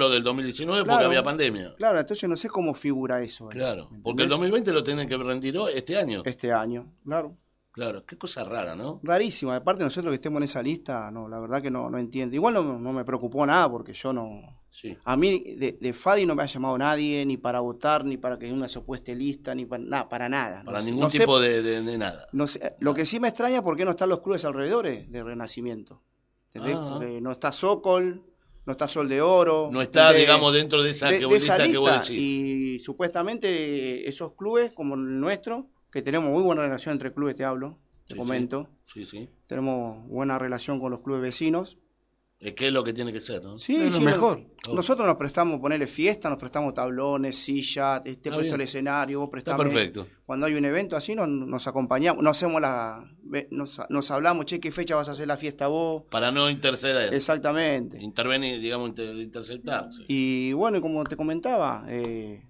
lo del 2019 porque Claro. había pandemia. Claro, entonces no sé cómo figura eso. Claro, ¿me porque el entendés? 2020 lo tienen que rendir este año. Este año, claro. Claro, qué cosa rara, ¿no? Rarísima. Aparte nosotros que estemos en esa lista, no, la verdad que no, no entiendo. Igual no, no me preocupó nada porque yo no... Sí. A mí de, de Fadi no me ha llamado nadie, ni para votar, ni para que una se lista, ni para nada, para nada. Para No ningún no sé- tipo de, de- de nada. no sé, lo que sí me extraña es por qué no están los clubes alrededores de Renacimiento. ¿Entendés? Ah. Porque no está Sokol, no está Sol de Oro. No está, digamos, dentro de esa, de, que, de esa lista que vos decís. Y supuestamente esos clubes, como el nuestro, que tenemos muy buena relación entre clubes, te hablo, te Sí, comento. Sí, sí. Tenemos buena relación con los clubes vecinos. Es que es lo que tiene que ser, ¿no? Sí, Es lo sí, mejor. Oh. Nosotros nos prestamos ponerle fiesta, nos prestamos tablones, sillas, te, te Está presto bien. el escenario, vos Está prestame. perfecto. Cuando hay un evento así, nos, nos acompañamos, nos hacemos la. Nos, nos hablamos, che, ¿qué fecha vas a hacer la fiesta vos? Para no interceder. Exactamente. Intervenir, digamos, inter- interceptar. sí. Y bueno, y como te comentaba, eh,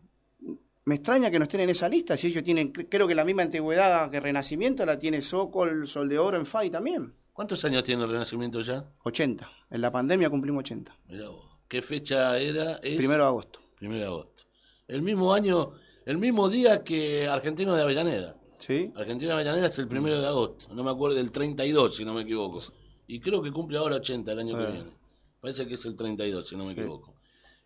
me extraña que no estén en esa lista. Si ellos tienen, cre- creo que la misma antigüedad que Renacimiento la tiene Sokol, Sol de Oro en FAI también. ¿Cuántos años tiene el Renacimiento ya? 80. En la pandemia cumplimos 80. Mirá vos. ¿Qué fecha era? Es Primero de agosto. Primero de agosto. El mismo año, el mismo día que Argentino de Avellaneda. ¿Sí? Argentino de Avellaneda es el primero de agosto. No me acuerdo, del 32, si no me equivoco. Y creo que cumple ahora 80 el año que Ah. viene. Parece que es el 32, si no me Sí. equivoco.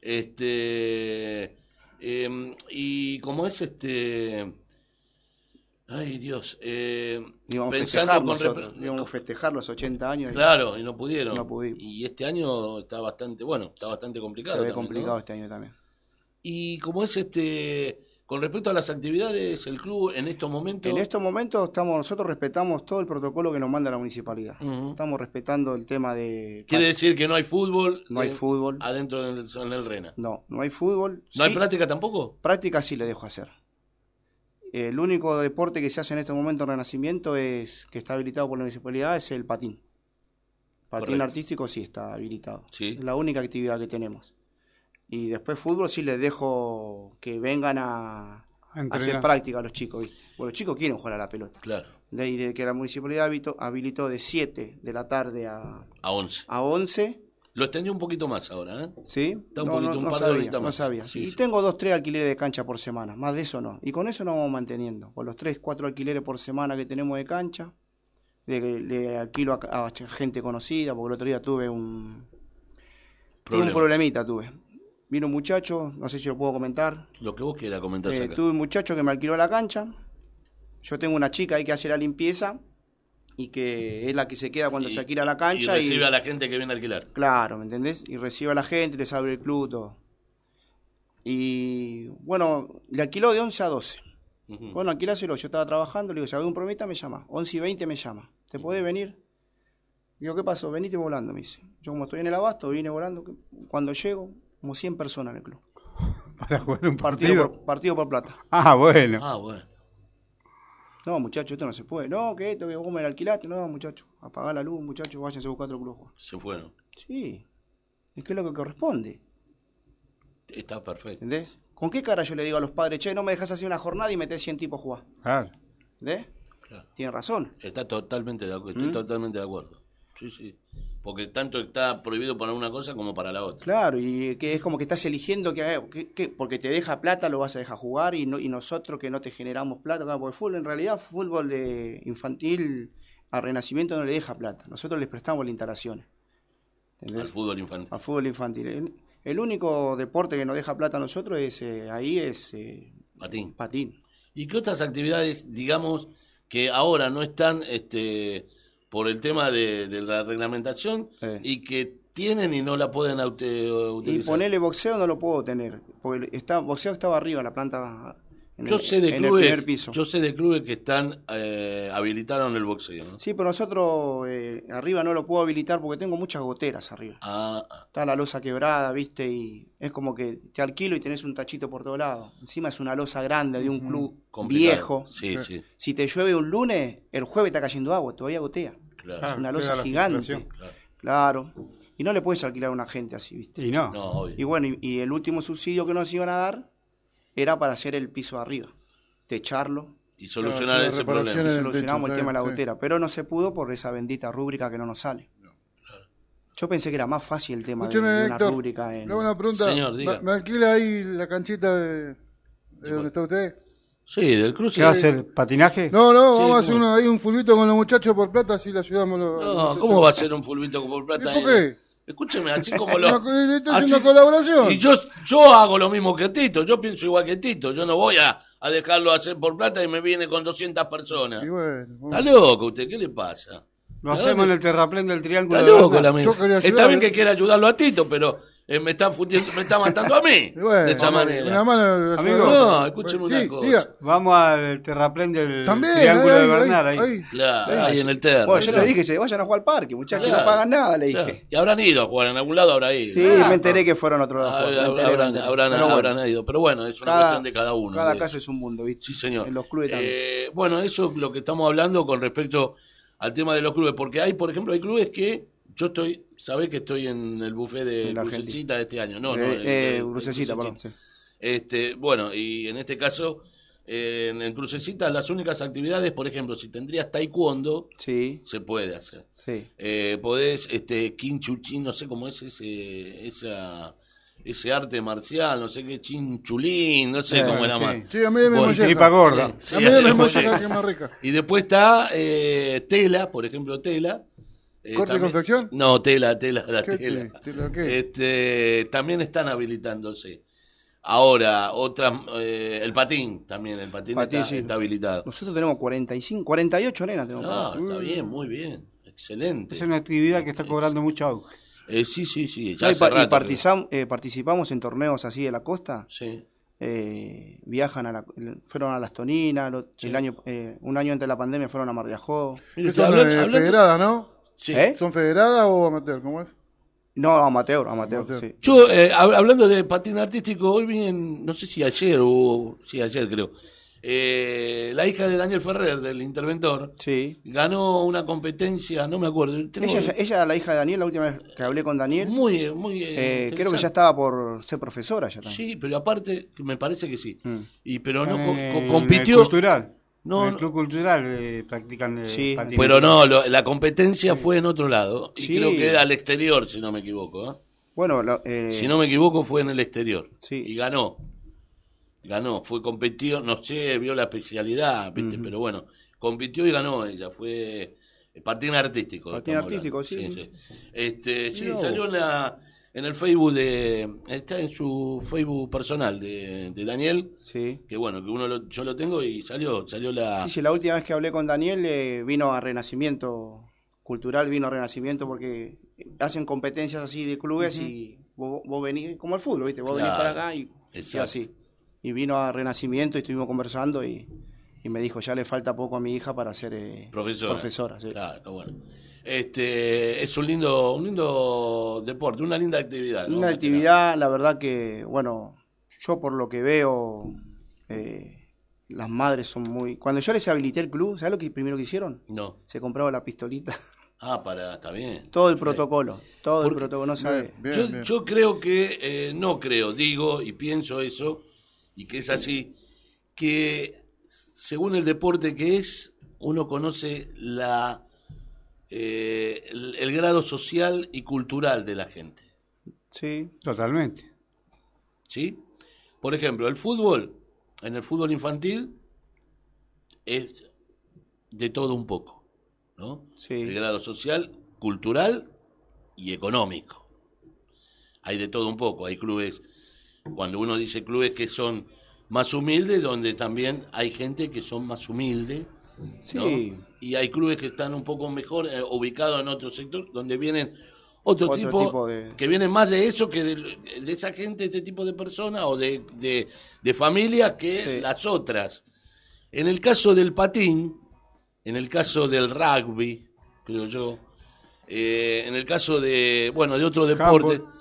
Este. em, y como es este. Ay, Dios. eh, Íbamos pensando festejar con Íbamos a festejar los 80 años. Claro, y no pudieron. No pudimos. Y este año está bastante, bueno, está bastante complicado. Se ve también, complicado ¿no? este año también. Y como es este, con respecto a las actividades, el club en estos momentos. En estos momentos estamos, nosotros respetamos todo el protocolo que nos manda la municipalidad. Estamos respetando el tema de... Quiere decir que no hay fútbol. No hay eh, fútbol. Adentro en el, en el Rena. No, no hay fútbol. ¿No hay práctica tampoco? práctica sí le dejo hacer. El único deporte que se hace en este momento en Renacimiento es que está habilitado por la municipalidad es el patín. Patín Correcto. artístico sí está habilitado. Sí. Es la única actividad que tenemos. Y después fútbol sí les dejo que vengan a, hacer práctica a los chicos, ¿viste? Porque los chicos quieren jugar a la pelota. Claro, De ahí de que la municipalidad habilitó, habilitó de 7 de la tarde a, a 11. a 11, Lo extendió un poquito más ahora, ¿eh? ¿sí? Está un poquito, un par de sabía, horitas no más. sabía. Sí, y sí. tengo dos, tres alquileres de cancha por semana, más de eso no. Y con eso nos vamos manteniendo. Con los tres, cuatro alquileres por semana que tenemos de cancha, le, le alquilo a, a gente conocida, porque el otro día tuve un, tuve un Problema. problemita, tuve. Vino un muchacho, no sé si lo puedo comentar, Lo que vos quieras comentar Eh, tuve un muchacho que me alquiló la cancha. Yo tengo una chica ahí que hace la limpieza y que es la que se queda cuando Y- se alquila la cancha. Y Y, recibe a la gente que viene a alquilar. Claro, ¿me entendés? Y recibe a la gente, les abre el club, todo. Y bueno, le alquiló de 11 a 12. Ujú. Bueno, alquiláselo. Yo estaba trabajando, le digo, si un prometa, me llama. 11 y 20 me llama. ¿Te podés venir? Digo, ¿qué pasó? Venite volando, me dice. Yo como estoy en el abasto, vine volando. Cuando llego, como 100 personas en el club. Para jugar un Partido partido. por, partido por plata. Ah, bueno. Ah, bueno. No, muchacho, esto no se puede. No, que esto, que vos me lo alquilaste. No, muchacho, apagá la luz, muchacho, váyanse a buscar otro club. Se fueron. Sí, es que es lo que corresponde, Está perfecto. ¿entendés? ¿Con qué cara yo le digo a los padres, che, no me dejas hacer una jornada y metés 100 tipos a jugar? Claro. ¿Entendés? Claro. Tienen razón. Está totalmente de acuerdo. Estoy ¿Mm? totalmente de acuerdo. Sí, sí. Porque tanto está prohibido para una cosa como para la otra. Claro, y que es como que estás eligiendo que, eh, que- que porque te deja plata lo vas a dejar jugar y, no, y nosotros que no te generamos plata, claro, porque fútbol en realidad, fútbol de infantil a Renacimiento no le deja plata. Nosotros les prestamos las instalaciones. ¿entendés? Al fútbol infantil. al fútbol infantil. El, el único deporte que nos deja plata a nosotros es eh, ahí es eh, Patín. patín. ¿Y qué otras actividades, digamos, que ahora no están este, por el tema de, de la reglamentación Eh. y que tienen y no la pueden aute- Y utilizar? ponerle boxeo no lo puedo tener, porque está, boxeo estaba arriba la planta, Yo el, sé de en el primer clubes, piso. yo sé de clubes que están eh, habilitaron el boxeo, ¿no? Sí, pero nosotros eh, arriba no lo puedo habilitar porque tengo muchas goteras arriba. Ah, ah, Está la losa quebrada, viste, y es como que te alquilo y tenés un tachito por todos lados. Encima es una losa grande de un club complicado. viejo. Sí, sí, Si te llueve un lunes, el jueves está cayendo agua, todavía gotea. claro. Es una losa gigante. Claro. Y no le puedes alquilar a una gente así, viste. Y no. No, obvio. Y bueno, y, y el último subsidio que nos iban a dar era para hacer el piso arriba, techarlo. Y solucionar Claro, ese problema. del Solucionamos el tema de la sí. gotera, pero no se pudo por esa bendita rúbrica que no nos sale. Yo pensé que era más fácil el tema de, Escúcheme, de una Héctor, rúbrica en... le hago una pregunta. Señor, ¿Me- diga. ¿Me alquila ahí la canchita de, de donde está usted? Sí, del cruce. ¿Qué va a hacer? ¿Patinaje? No, no, Sí, vamos a hacer una- ahí un fulbito con los muchachos por plata, así le ayudamos. los- No. ¿cómo va a ser un fulbito por plata? ¿Y por qué? Escúcheme, así como lo. Esto es así- una colaboración. Y yo, yo hago lo mismo que Tito, yo pienso igual que Tito, yo no voy a, a dejarlo hacer por plata y me viene con 200 personas. Y bueno, Está loco usted, ¿qué le pasa? Lo hacemos en el terraplén del Triángulo Está de loco la Está bien que quiera ayudarlo a Tito, pero eh, me está fundiendo- me está matando a mí. bueno, de esa una manera. mano. Amigo, no, escúcheme Sí, una cosa. diga. Vamos al terraplén del También, Triángulo ahí, de Bernal. Ahí. ahí. Claro, ahí en el terreno. Bueno, yo claro. le dije, se vayan a jugar al parque, muchachos, Claro. no pagan nada, le Claro. dije. Y habrán ido a jugar en algún lado, habrá ido. Sí, me enteré que fueron a otro lado. Habrán, enteré, habrán, bueno, habrán ido. Pero bueno, es una cada- cuestión de cada uno. Cada caso es un mundo, ¿viste? Sí, señor. En los clubes también. Eh, bueno, eso es lo que estamos hablando con respecto al tema de los clubes. Porque hay, por ejemplo, hay clubes que yo estoy, sabés que estoy en el buffet de En Crucecita de este año. No, Eh, no. eh, perdón. sí. Este, bueno, y en este caso, eh, en el Crucecita, las únicas actividades, por ejemplo, si tendrías taekwondo, Sí, se puede hacer. sí. Eh, podés, este, Kinchuchi, no sé cómo es ese, esa, ese arte marcial, no sé qué, chinchulín, no sé Eh, cómo era sí. más. Sí, a mí me Bueno, molleja. tripa gorda. Sí, A mí me molleja sí. que es más rica. Y después está eh, tela, por ejemplo, tela. Eh, ¿Corte y confección? No, tela, tela, la ¿Qué tela. te- tela qué? Este, también están habilitándose. Ahora, otras, eh, el patín también, el patín, Patín, está, sí. está habilitado. Nosotros tenemos 45, 48 nenas. Tenemos. No, está bien, muy bien, excelente. Es una actividad que está cobrando mucho auge. Eh, sí, sí, sí. Ya y hace pa- y rato partizam- eh, participamos en torneos así de la costa. Sí. eh, viajan a la, fueron a las Toninas, Sí. el año, eh, un año antes de la pandemia fueron a Mar de Ajó. Mire, ¿Qué usted son hablan- eh, federadas, no? Sí. ¿Eh? ¿Son federadas o amateur? ¿Cómo es? No, amateur, amateur, Amateur. sí. Yo, eh, hab- hablando de patín artístico, hoy vi en, no sé si ayer o, sí, ayer creo, eh, la hija de Daniel Ferrer, del interventor, Sí. ganó una competencia, no me acuerdo. Ella, ella, la hija de Daniel, la última vez que hablé con Daniel, muy, muy. eh, interesante. creo que ya estaba por ser profesora ya también. Sí, pero aparte, me parece que sí. Mm. Y pero no co- el compitió. cultural. No, en el club cultural eh, practican eh, Sí. patinaje. Pero no, lo- la competencia fue en otro lado. Y Sí. creo que era al exterior, si no me equivoco. ¿eh? Bueno, la- eh, Si no me equivoco, fue en el exterior. Sí. Y ganó. Ganó. Fue competido, no sé, vio la especialidad, ¿viste? pero bueno, compitió y ganó ella. Fue eh, patín artístico. Patín artístico, sí. Este, sí, salió en, la, en el Facebook de. Está en su Facebook personal de, de Daniel. sí. Que bueno, que uno lo- yo lo tengo y salió, salió la. Sí, sí, la última vez que hablé con Daniel eh, vino a Renacimiento Cultural, vino a Renacimiento porque hacen competencias así de clubes y vos, vos venís, como el fútbol, ¿viste? Vos venís Claro, para acá y, y así. Y vino a Renacimiento y estuvimos conversando y, y me dijo, ya le falta poco a mi hija para ser eh, Profesora. profesora, sí. Claro, está bueno. Este, es un lindo, un lindo deporte, una linda actividad. ¿no? Una actividad, la verdad que, bueno, yo por lo que veo, eh, las madres son muy... Cuando yo les habilité el club, ¿sabes lo que primero que hicieron? No. Se compraba la pistolita. Ah, para, está bien. Todo el protocolo, todo el protocolo, no sabe. Bien, yo, bien. yo creo que, eh, no creo, digo y pienso eso, y que es así, que según el deporte que es, uno conoce la eh, el, el grado social y cultural de la gente. Sí, Totalmente. ¿Sí? Por ejemplo, el fútbol, en el fútbol infantil, es de todo un poco, ¿no? sí. el grado social, cultural y económico. Hay de todo un poco. Hay clubes, cuando uno dice clubes que son más humildes, donde también hay gente que son más humildes. ¿no? Sí. Y hay clubes que están un poco mejor eh, ubicados en otro sector, donde vienen otro, Otro tipo, tipo de- que vienen más de eso que de, de esa gente, de este tipo de personas o de, de, de familias que Sí. las otras. En el caso del patín, en el caso del rugby, creo yo, eh, en el caso de, bueno, de otro deporte. Handball.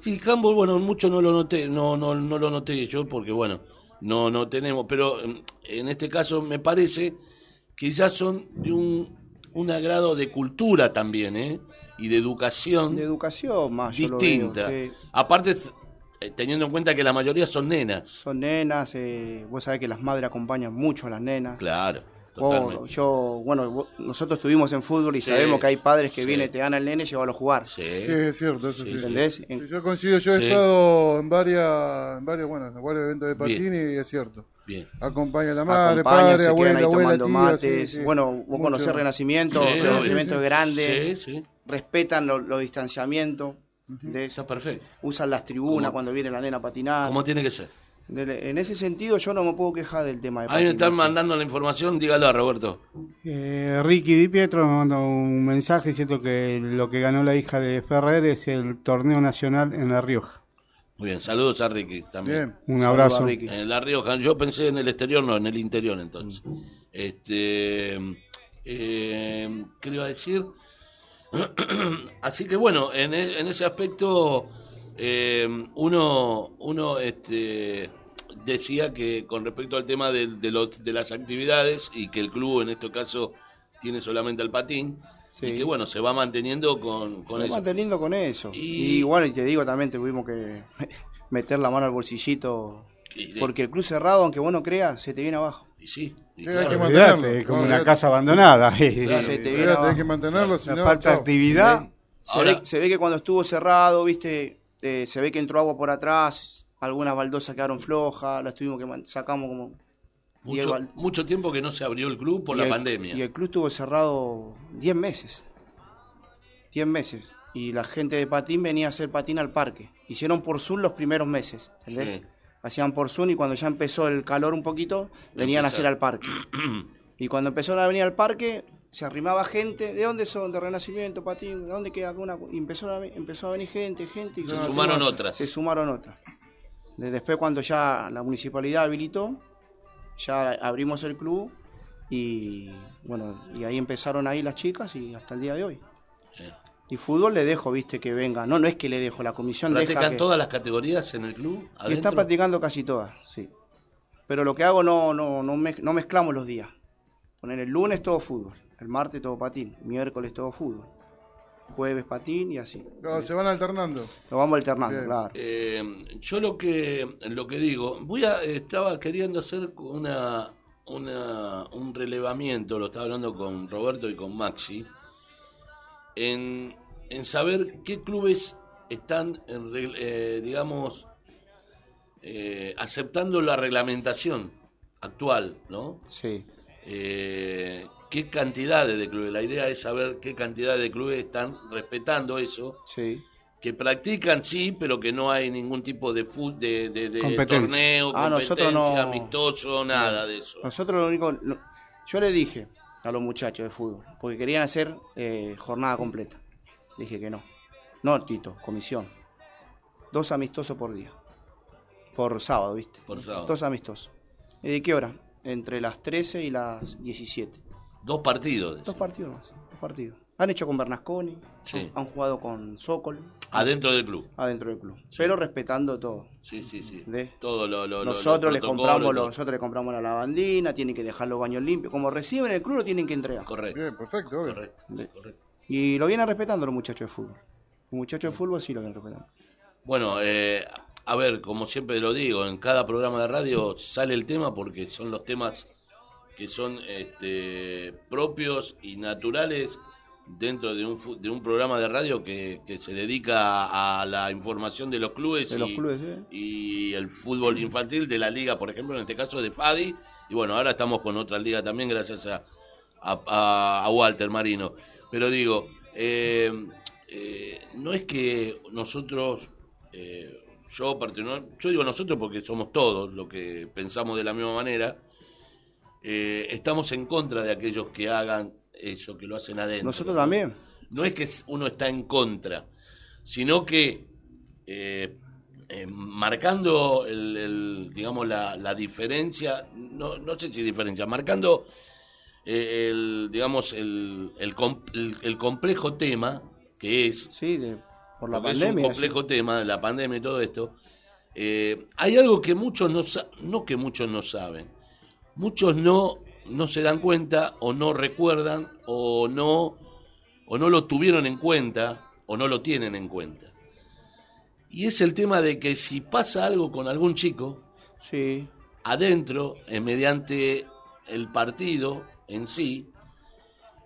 Sí, handball, bueno, mucho no lo noté, no, no, no lo noté yo porque, bueno, no, no tenemos, pero mm, en este caso me parece que ya son de un, un agrado de cultura también, ¿eh? Y de educación De educación más, yo lo distinta. veo, sí. Aparte, eh, teniendo en cuenta que la mayoría son nenas. Son nenas, eh, vos sabés que las madres acompañan mucho a las nenas. Claro. Vos- Totalmente. yo, bueno, nosotros estuvimos en fútbol y Sí, sabemos que hay padres que sí. vienen, te dan al nene, llévalo a jugar. Sí. Sí, es cierto, eso Sí, sí. ¿Entendés? Yo coincido, yo he Sí. estado en varias, en varios, bueno, en varios eventos de patín y es cierto. Bien. Acompaña a la madre, acompañan, padre, se quedan abuela, ahí abuela, tomando tía, mates. sí, sí. Bueno, vos conocés Renacimiento, Sí, Renacimiento es grande, Sí, sí. respetan lo- los distanciamientos, ¿entendés? Está perfecto. usan las tribunas cuando viene la nena a patinar. Como tiene que ser. De- en ese sentido yo no me puedo quejar del tema de Ahí me están mandando la información, dígalo a Roberto. Eh, Ricky Di Pietro me mandó un mensaje diciendo que lo que ganó la hija de Ferrer es el torneo nacional en La Rioja. Muy bien, saludos a Ricky también. Bien. Un abrazo. Ricky. En La Rioja, yo pensé en el exterior, no, en el interior entonces. Este, eh, ¿qué le iba a decir? Así que bueno, en, e- en ese aspecto eh, uno, uno este, decía que con respecto al tema de, de los- de las actividades y que el club en este caso tiene solamente el patín Sí. y que bueno, se va manteniendo con, Se con va eso. manteniendo con eso. Y- Y... bueno, y te digo también, tuvimos que meter la mano al bolsillito. Y, Porque el club cerrado, aunque vos no creas, se te viene abajo. y sí, y claro. que mantenerlo. es como No, una casa abandonada. Se te viene abajo. que mantenerlo, si La no, falta chao. actividad. Se, Ahora- ve, se ve que cuando estuvo cerrado, viste, eh, se ve que entró agua por atrás, algunas baldosas quedaron flojas, las tuvimos que sacamos como Mucho, mucho tiempo que no se abrió el club por la el- pandemia. Y el club estuvo cerrado 10 meses. 10 meses. Y la gente de patín venía a hacer patín al parque. Hicieron por Zoom los primeros meses. ¿entendés? Sí. Hacían por Zoom y cuando ya empezó el calor un poquito, venían a hacer al parque. y cuando empezó a venir al parque, se arrimaba gente. ¿De dónde son? ¿De Renacimiento, Patín? ¿De dónde queda alguna? Y empezó a, empezó a venir gente, gente. Y Se No, sumaron otras. se sumaron otras. De- Después cuando ya la municipalidad habilitó, ya abrimos el club y bueno, y ahí empezaron ahí las chicas y hasta el día de hoy. Sí. Y fútbol le dejo, viste, que venga. No, no es que le dejo, la comisión deja ¿Practican que... todas las categorías en el club? Y están practicando casi todas, sí. Pero lo que hago no, no, no mezclamos los días. Poner el lunes todo fútbol, el martes todo patín, miércoles todo fútbol, jueves patín y así. Claro, se van alternando. Lo vamos alternando, Bien. claro. Eh, yo lo que lo que digo, voy a estaba queriendo hacer una, una un relevamiento, lo estaba hablando con Roberto y con Maxi, en, en saber qué clubes están, en eh, digamos, eh, aceptando la reglamentación actual, ¿no? Sí. Eh, qué cantidades de clubes. La idea es saber qué cantidad de clubes están respetando eso Sí. que practican sí, pero que no hay ningún tipo de fut, de, de, de Competencia. torneo, Ah, competencia, no. amistoso, nada de eso. Nosotros lo único. yo le dije a los muchachos de fútbol, porque querían hacer eh, jornada completa. Le dije que no. No, Tito, comisión. Dos amistosos por día. Por sábado, ¿viste? Por sábado. Dos amistosos. ¿Y de qué hora? Entre las 13 y las 17. Dos partidos. Dos partidos más. Dos partidos. Han hecho con Bernasconi, Sí. han, jugado con Sokol, Adentro del club. adentro del club. Pero respetando todo. Sí, sí, sí. ¿De? Todo lo, lo- lo- Nosotros los les compramos los, nosotros les compramos la lavandina, tienen que dejar los baños limpios. Como reciben el club, lo tienen que entregar. Correcto, Bien, perfecto, obvio. correcto, De- correcto. Y lo vienen respetando los muchachos de fútbol. Los muchachos de fútbol sí lo vienen respetando. Bueno, eh, a ver, como siempre lo digo, en cada programa de radio sale el tema porque son los temas que son este, propios y naturales dentro de un, de un programa de radio que, que se dedica a la información de los clubes, De y, los clubes, ¿eh? y el fútbol infantil de la liga, por ejemplo, en este caso de Fadi. Y bueno, ahora estamos con otra liga también gracias a, a, Walter Marino. Pero digo, eh, eh, no es que nosotros, eh, yo, particular- yo digo nosotros porque somos todos los que pensamos de la misma manera, eh, estamos en contra de aquellos que hagan eso, que lo hacen adentro. Nosotros también. No es que uno está en contra, sino que eh, eh, marcando el, el, digamos la, la diferencia, no, no sé si diferencia, marcando el digamos el, el, com- el- el complejo tema que es Sí, de- por la pandemia. Es un complejo tema, la pandemia y todo esto. Hay algo que muchos no no que muchos no saben, muchos no no se dan cuenta o no recuerdan o no o no lo tuvieron en cuenta o no lo tienen en cuenta. Y es el tema de que si pasa algo con algún chico Sí, adentro, eh, mediante el partido en sí,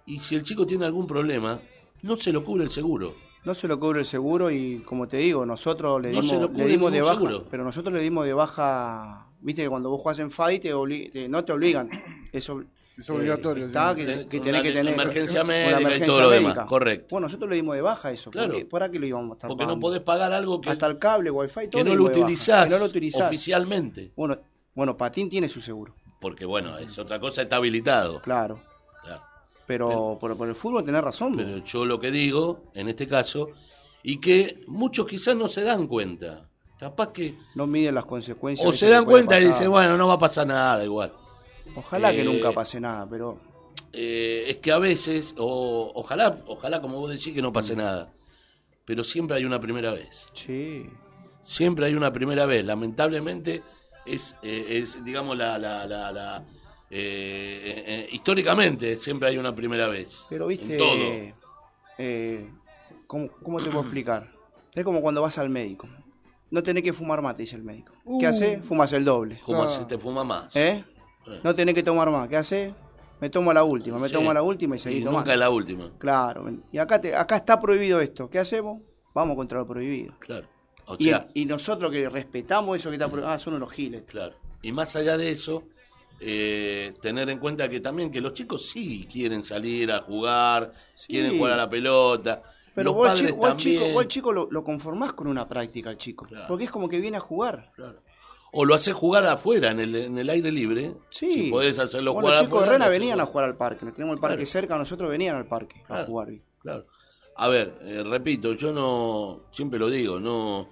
y si el chico tiene algún problema, no se lo cubre el seguro. No se lo cubre el seguro y como te digo, nosotros le No dimos, le dimos de baja, seguro. pero nosotros le dimos de baja, viste que cuando vos jugás en FAI te obli- te- no te obligan, eso Es obligatorio, está sí. que, Ten- que una tenés que tener emergencia una médica y emergencia todo lo médica. demás, correcto. Bueno, nosotros le dimos de baja eso, Claro. porque ¿para qué lo íbamos a estar Porque no podés pagar algo que, Hasta el cable, wifi, todo que no lo utilizás, que no lo utilizás. oficialmente. Bueno, bueno, Patín tiene su seguro, Porque bueno, es otra cosa, está habilitado. claro. Claro. Pero por, por el fútbol tenés razón. vos. Pero yo lo que digo, en este caso, y que muchos quizás no se dan cuenta. Capaz que... no miden las consecuencias. O se dan cuenta y dicen, bueno, no va a pasar nada igual. Ojalá que eh, nunca pase nada, pero Eh, es que a veces, o, ojalá, ojalá como vos decís que no Mm. pase nada, pero siempre hay una primera vez. sí. Siempre hay una primera vez. Lamentablemente es, eh, es digamos, la... la, la, la, históricamente siempre hay una primera vez. Pero viste, En todo. ¿cómo, cómo te puedo explicar? Es como cuando vas al médico. No tenés que fumar más, te dice el médico. Uh. ¿Qué haces? Fumas el doble. Como Ah. te fuma más. ¿Eh? No tenés que tomar más. ¿Qué haces? Me tomo la última, me Sí. tomo la última y Y seguís nunca es la última. Claro. Y acá, te, acá está prohibido esto. ¿Qué hacemos? Vamos contra lo prohibido. Claro. O Y, sea, y nosotros que respetamos eso que está prohibido. Ah, son unos giles. Claro. Y más allá de eso, eh, tener en cuenta que también que los chicos sí quieren salir a jugar, Sí. quieren jugar a la pelota. Pero vos, chico, vos chico, vos lo, lo conformás con una práctica, al chico. Claro. Porque es como que viene a jugar. Claro. O lo haces jugar afuera, en el, en el aire libre. Sí. Si podés hacerlo Bueno, jugar los chicos de Rena venían a jugar al parque. Nos tenemos el parque Claro. cerca, nosotros venían al parque a jugar. Claro. A ver, eh, repito, yo no, siempre lo digo, no,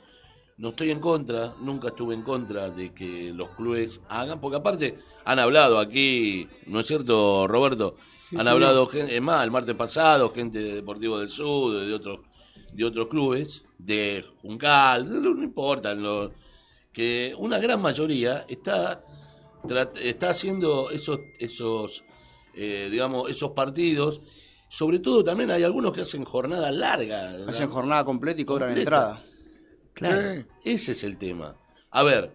no estoy en contra, nunca estuve en contra de que los clubes hagan, porque aparte han hablado aquí, ¿no es cierto, Roberto? Sí, han sí. hablado, es más, el martes pasado, gente de Deportivo del Sur, de otros, de otros clubes, de Juncal, no, no importa, lo- que una gran mayoría está, está haciendo esos, esos eh, digamos, esos partidos. Sobre todo también hay algunos que hacen jornada larga. Hacen jornada completa y cobran Completa. entrada. Claro, ese es el tema. A ver,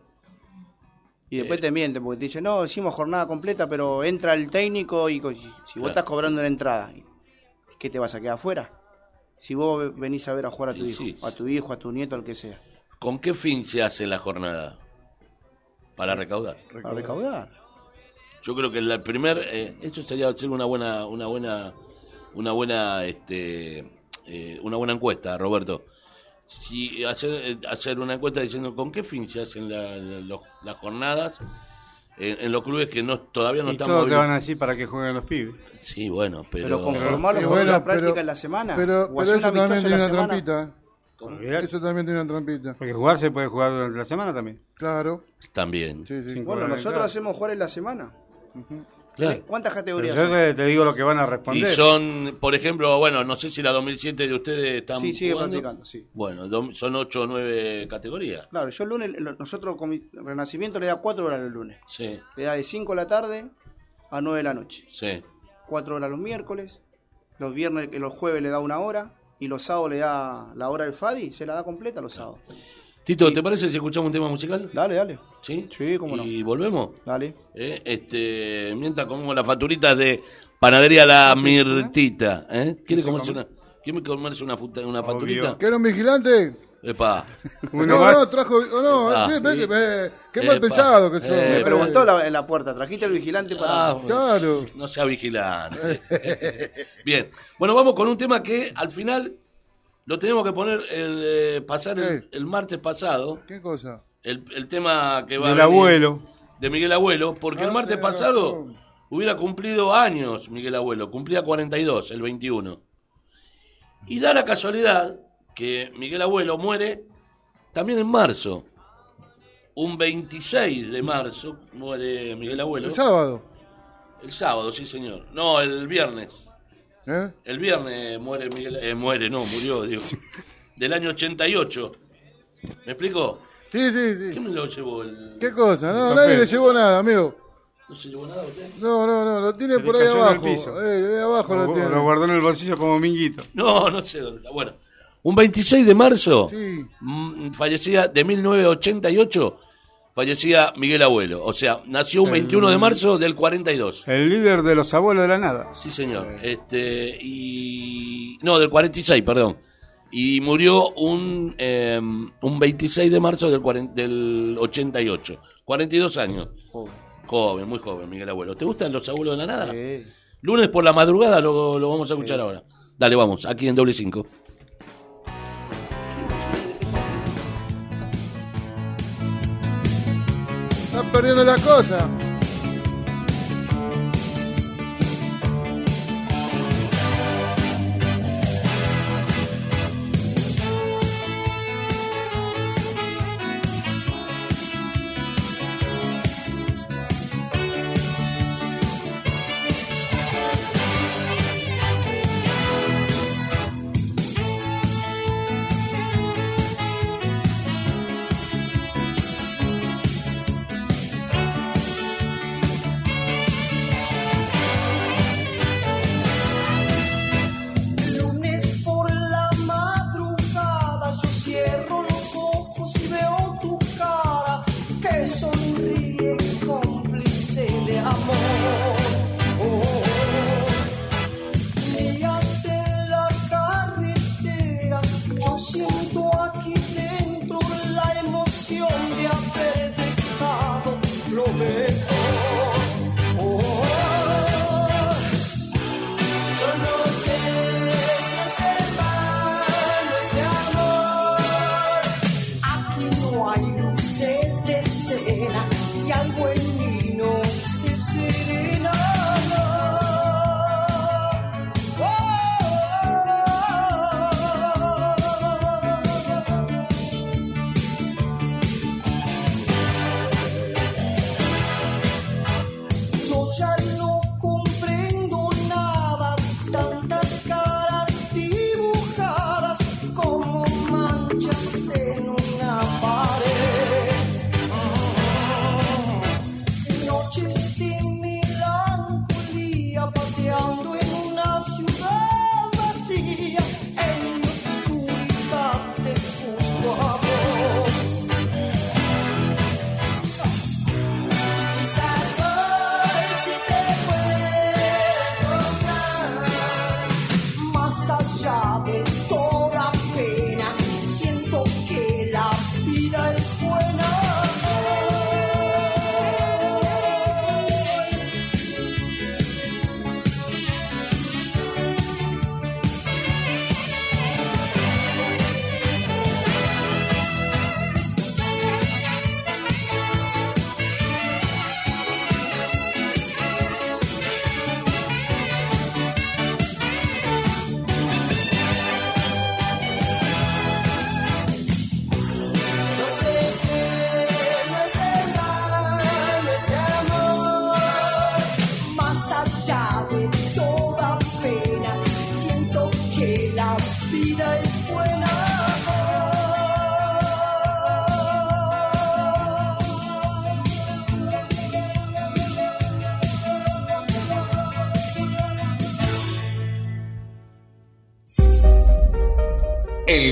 Y después Eh. te mienten porque te dicen, no, hicimos jornada completa, pero entra el técnico y si vos Claro. estás cobrando la entrada, ¿qué te vas a quedar afuera? Si vos venís a ver a jugar a tu hijo, sí. a tu hijo, a tu nieto, al que sea, ¿con qué fin se hace la jornada? Para recaudar. para recaudar. Yo creo que el primer, eh, esto sería hacer una buena, una buena, una buena, este, eh, una buena encuesta, Roberto. Si hacer, eh, hacer una encuesta diciendo con qué fin se hacen la- la- los- las jornadas en, en los clubes que no todavía no y están todos te van a decir para que jueguen los pibes. Sí, bueno, pero, Pero, conformarlo Sí, con bueno, la práctica pero- en la semana. Pero, o pero hacer eso también tiene una semana. trampita. Eso también tiene una trampita. Porque jugar se puede jugar durante la semana también. Claro. también. Sí, sí. Sin Bueno, nosotros hacemos jugar en la semana. Claro. ¿Cuántas Pero categorías yo son? te, te digo lo que van a Y responder. son, por ejemplo, bueno, no sé si la 2007 de ustedes están Sí, sigue jugando. practicando, sí. Bueno, son 8 o 9 categorías. Claro, yo el lunes, lo- nosotros con mi Renacimiento le da cuatro horas el lunes. Sí, Le da de 5 de la tarde a 9 de la noche. sí. 4 horas los miércoles. Los viernes, los jueves le da una hora. Y los sábados le da la hora del Fadi. Se la da completa los sábados. Tito, ¿te parece si escuchamos un tema musical? Dale, dale. Sí. Sí, cómo no. Y volvemos. Dale. ¿eh? Este, mientras comemos las facturitas de Panadería La Mirtita. ¿eh? ¿Quiere se comerse come? una, ¿quiere comerse una, futa- una Obvio. facturita? ¿Quiere un vigilante? Epa. No, no, trajo. oh, no, ve- ve- sí. ve- qué mal Epa. pensado que sos. Eh, Me eh. preguntó la- en la puerta, ¿trajiste el vigilante para...? Ah, Claro. No sea vigilante. Bien. Bueno, vamos con un tema que al final lo tenemos que poner, el, eh, pasar el, el martes pasado. ¿Qué cosa? El, el tema que va Del a venir abuelo. De Miguel Abuelo, porque Ah, el martes tenés pasado razón. hubiera cumplido años Miguel Abuelo, cumplía 42, el 21. Y da la casualidad que Miguel Abuelo muere también en marzo. Un 26 de marzo muere Miguel Abuelo. El sábado. El sábado, sí señor. No, el viernes. ¿Eh? El viernes muere Miguel, eh, muere, no, murió, digo. Del año 88. ¿Me explico? Sí, sí, ¿Qué sí. me lo llevó? El... ¿Qué cosa? No, El nadie le llevó nada, amigo. ¿No se llevó nada usted? No, no, no, lo tiene Se le por ahí cayó en el abajo. piso. Eh, ahí abajo lo Lo, tiene. lo guardó en el bolsillo como minguito. No, no sé dónde está. Bueno, un 26 de marzo Sí. mm, fallecía de 1988 fallecía Miguel Abuelo. O sea, nació un 21 de marzo del 42. El líder de los abuelos de la nada. Sí, señor. Este, y. No, del 46, perdón. Y murió un, eh, un 26 de marzo del, 40 del 88. 42 años. Joven. Joven, muy joven, Miguel Abuelo. ¿Te gustan los abuelos de la nada? Sí. Lunes por la madrugada lo, lo vamos a escuchar ahora. Dale, vamos, aquí en doble 5. Perdiendo la cosa.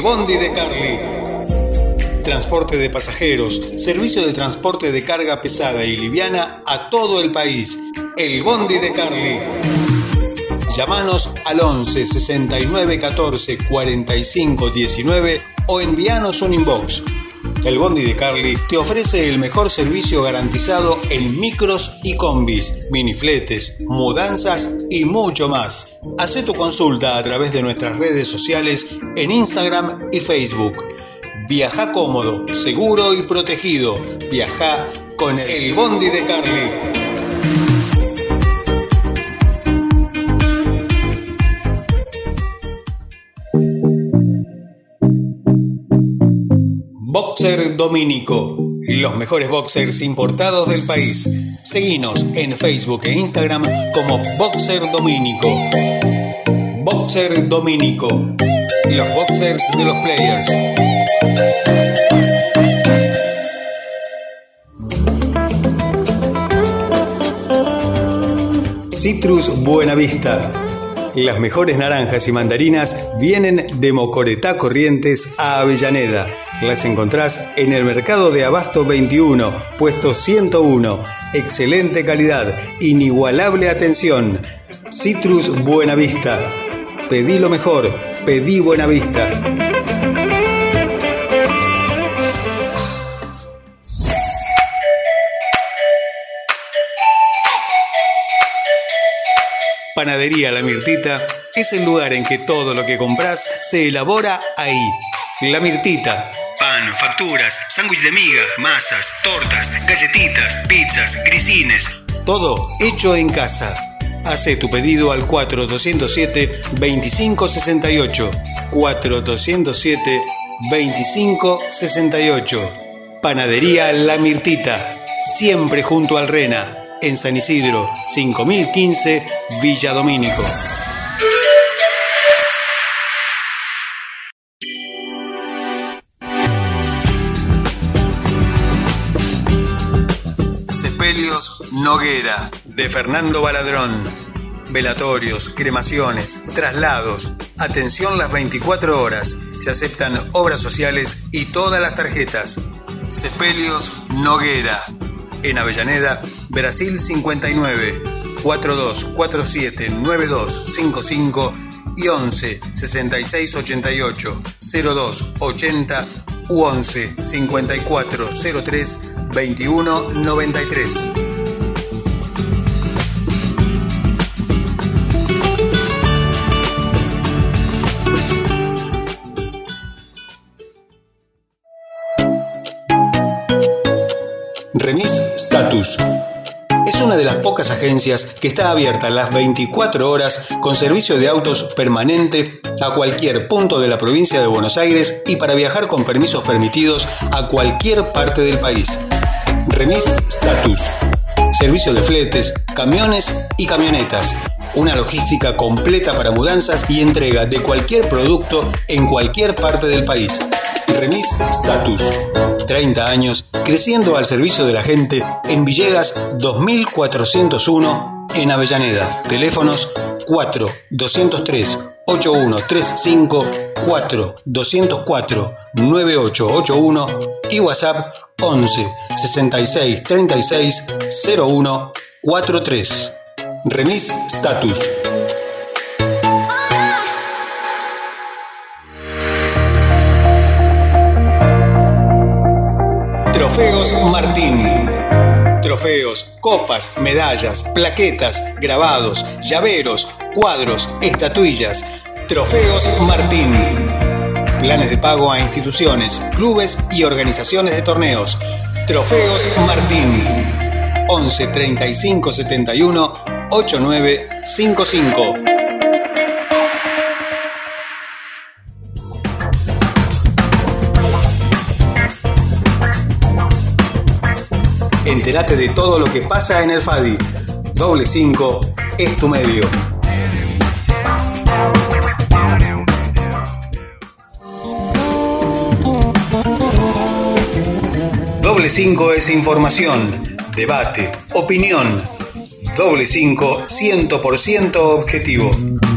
Bondi de Carly. Transporte de pasajeros, servicio de transporte de carga pesada y liviana a todo el país. El Bondi de Carly. Llámanos al 11 69 14 45 19 o envíanos un inbox. El Bondi de Carly te ofrece el mejor servicio garantizado en micros y combis, minifletes, mudanzas y mucho más. Haz tu consulta a través de nuestras redes sociales en Instagram y Facebook. Viaja cómodo, seguro y protegido. Viaja con el Bondi de Carly. Boxer Domínico. Los mejores boxers importados del país. Seguinos en Facebook e Instagram como Boxer Domínico. Boxer Los boxers de los players. Citrus Buenavista. Las mejores naranjas y mandarinas vienen de Mocoretá Corrientes a Avellaneda. Las encontrás en el mercado de Abasto 21, puesto 101. Excelente calidad, inigualable atención. Citrus Buenavista. Pedí lo mejor, pedí Buenavista. Panadería La Mirtita es el lugar en que todo lo que compras se elabora ahí. La Mirtita. Pan, facturas, sándwich de miga, masas, tortas, galletitas, pizzas, grisines. Todo hecho en casa. Hace tu pedido al 4207-2568. 4207-2568. Panadería La Mirtita. Siempre junto al Rena. En San Isidro, 5015, Villa Domínico. Sepelios Noguera, de Fernando Baladrón. Velatorios, cremaciones, traslados. Atención las 24 horas. Se aceptan obras sociales y todas las tarjetas. Sepelios Noguera. En Avellaneda, Brasil 59, 4247 9255 y 11 66 88 02 80 u 11 54 03 21 93. Es una de las pocas agencias que está abierta las 24 horas con servicio de autos permanente a cualquier punto de la provincia de Buenos Aires y para viajar con permisos permitidos a cualquier parte del país. Remis Status. Servicio de fletes, camiones y camionetas. Una logística completa para mudanzas y entrega de cualquier producto en cualquier parte del país. Remis Status. 30 años creciendo al servicio de la gente en Villegas 2401 en Avellaneda. Teléfonos 4 203 8135 4 204 9881 y WhatsApp 11 66 36 01 43. Remis Status. Trofeos Martín. Trofeos, copas, medallas, plaquetas, grabados, llaveros, cuadros, estatuillas. Trofeos Martín. Planes de pago a instituciones, clubes y organizaciones de torneos. Trofeos Martín. 11 35 71 8955. Entérate de todo lo que pasa en el FADI. Doble 5 es tu medio. Doble 5 es información, debate, opinión. Doble 5 100% objetivo.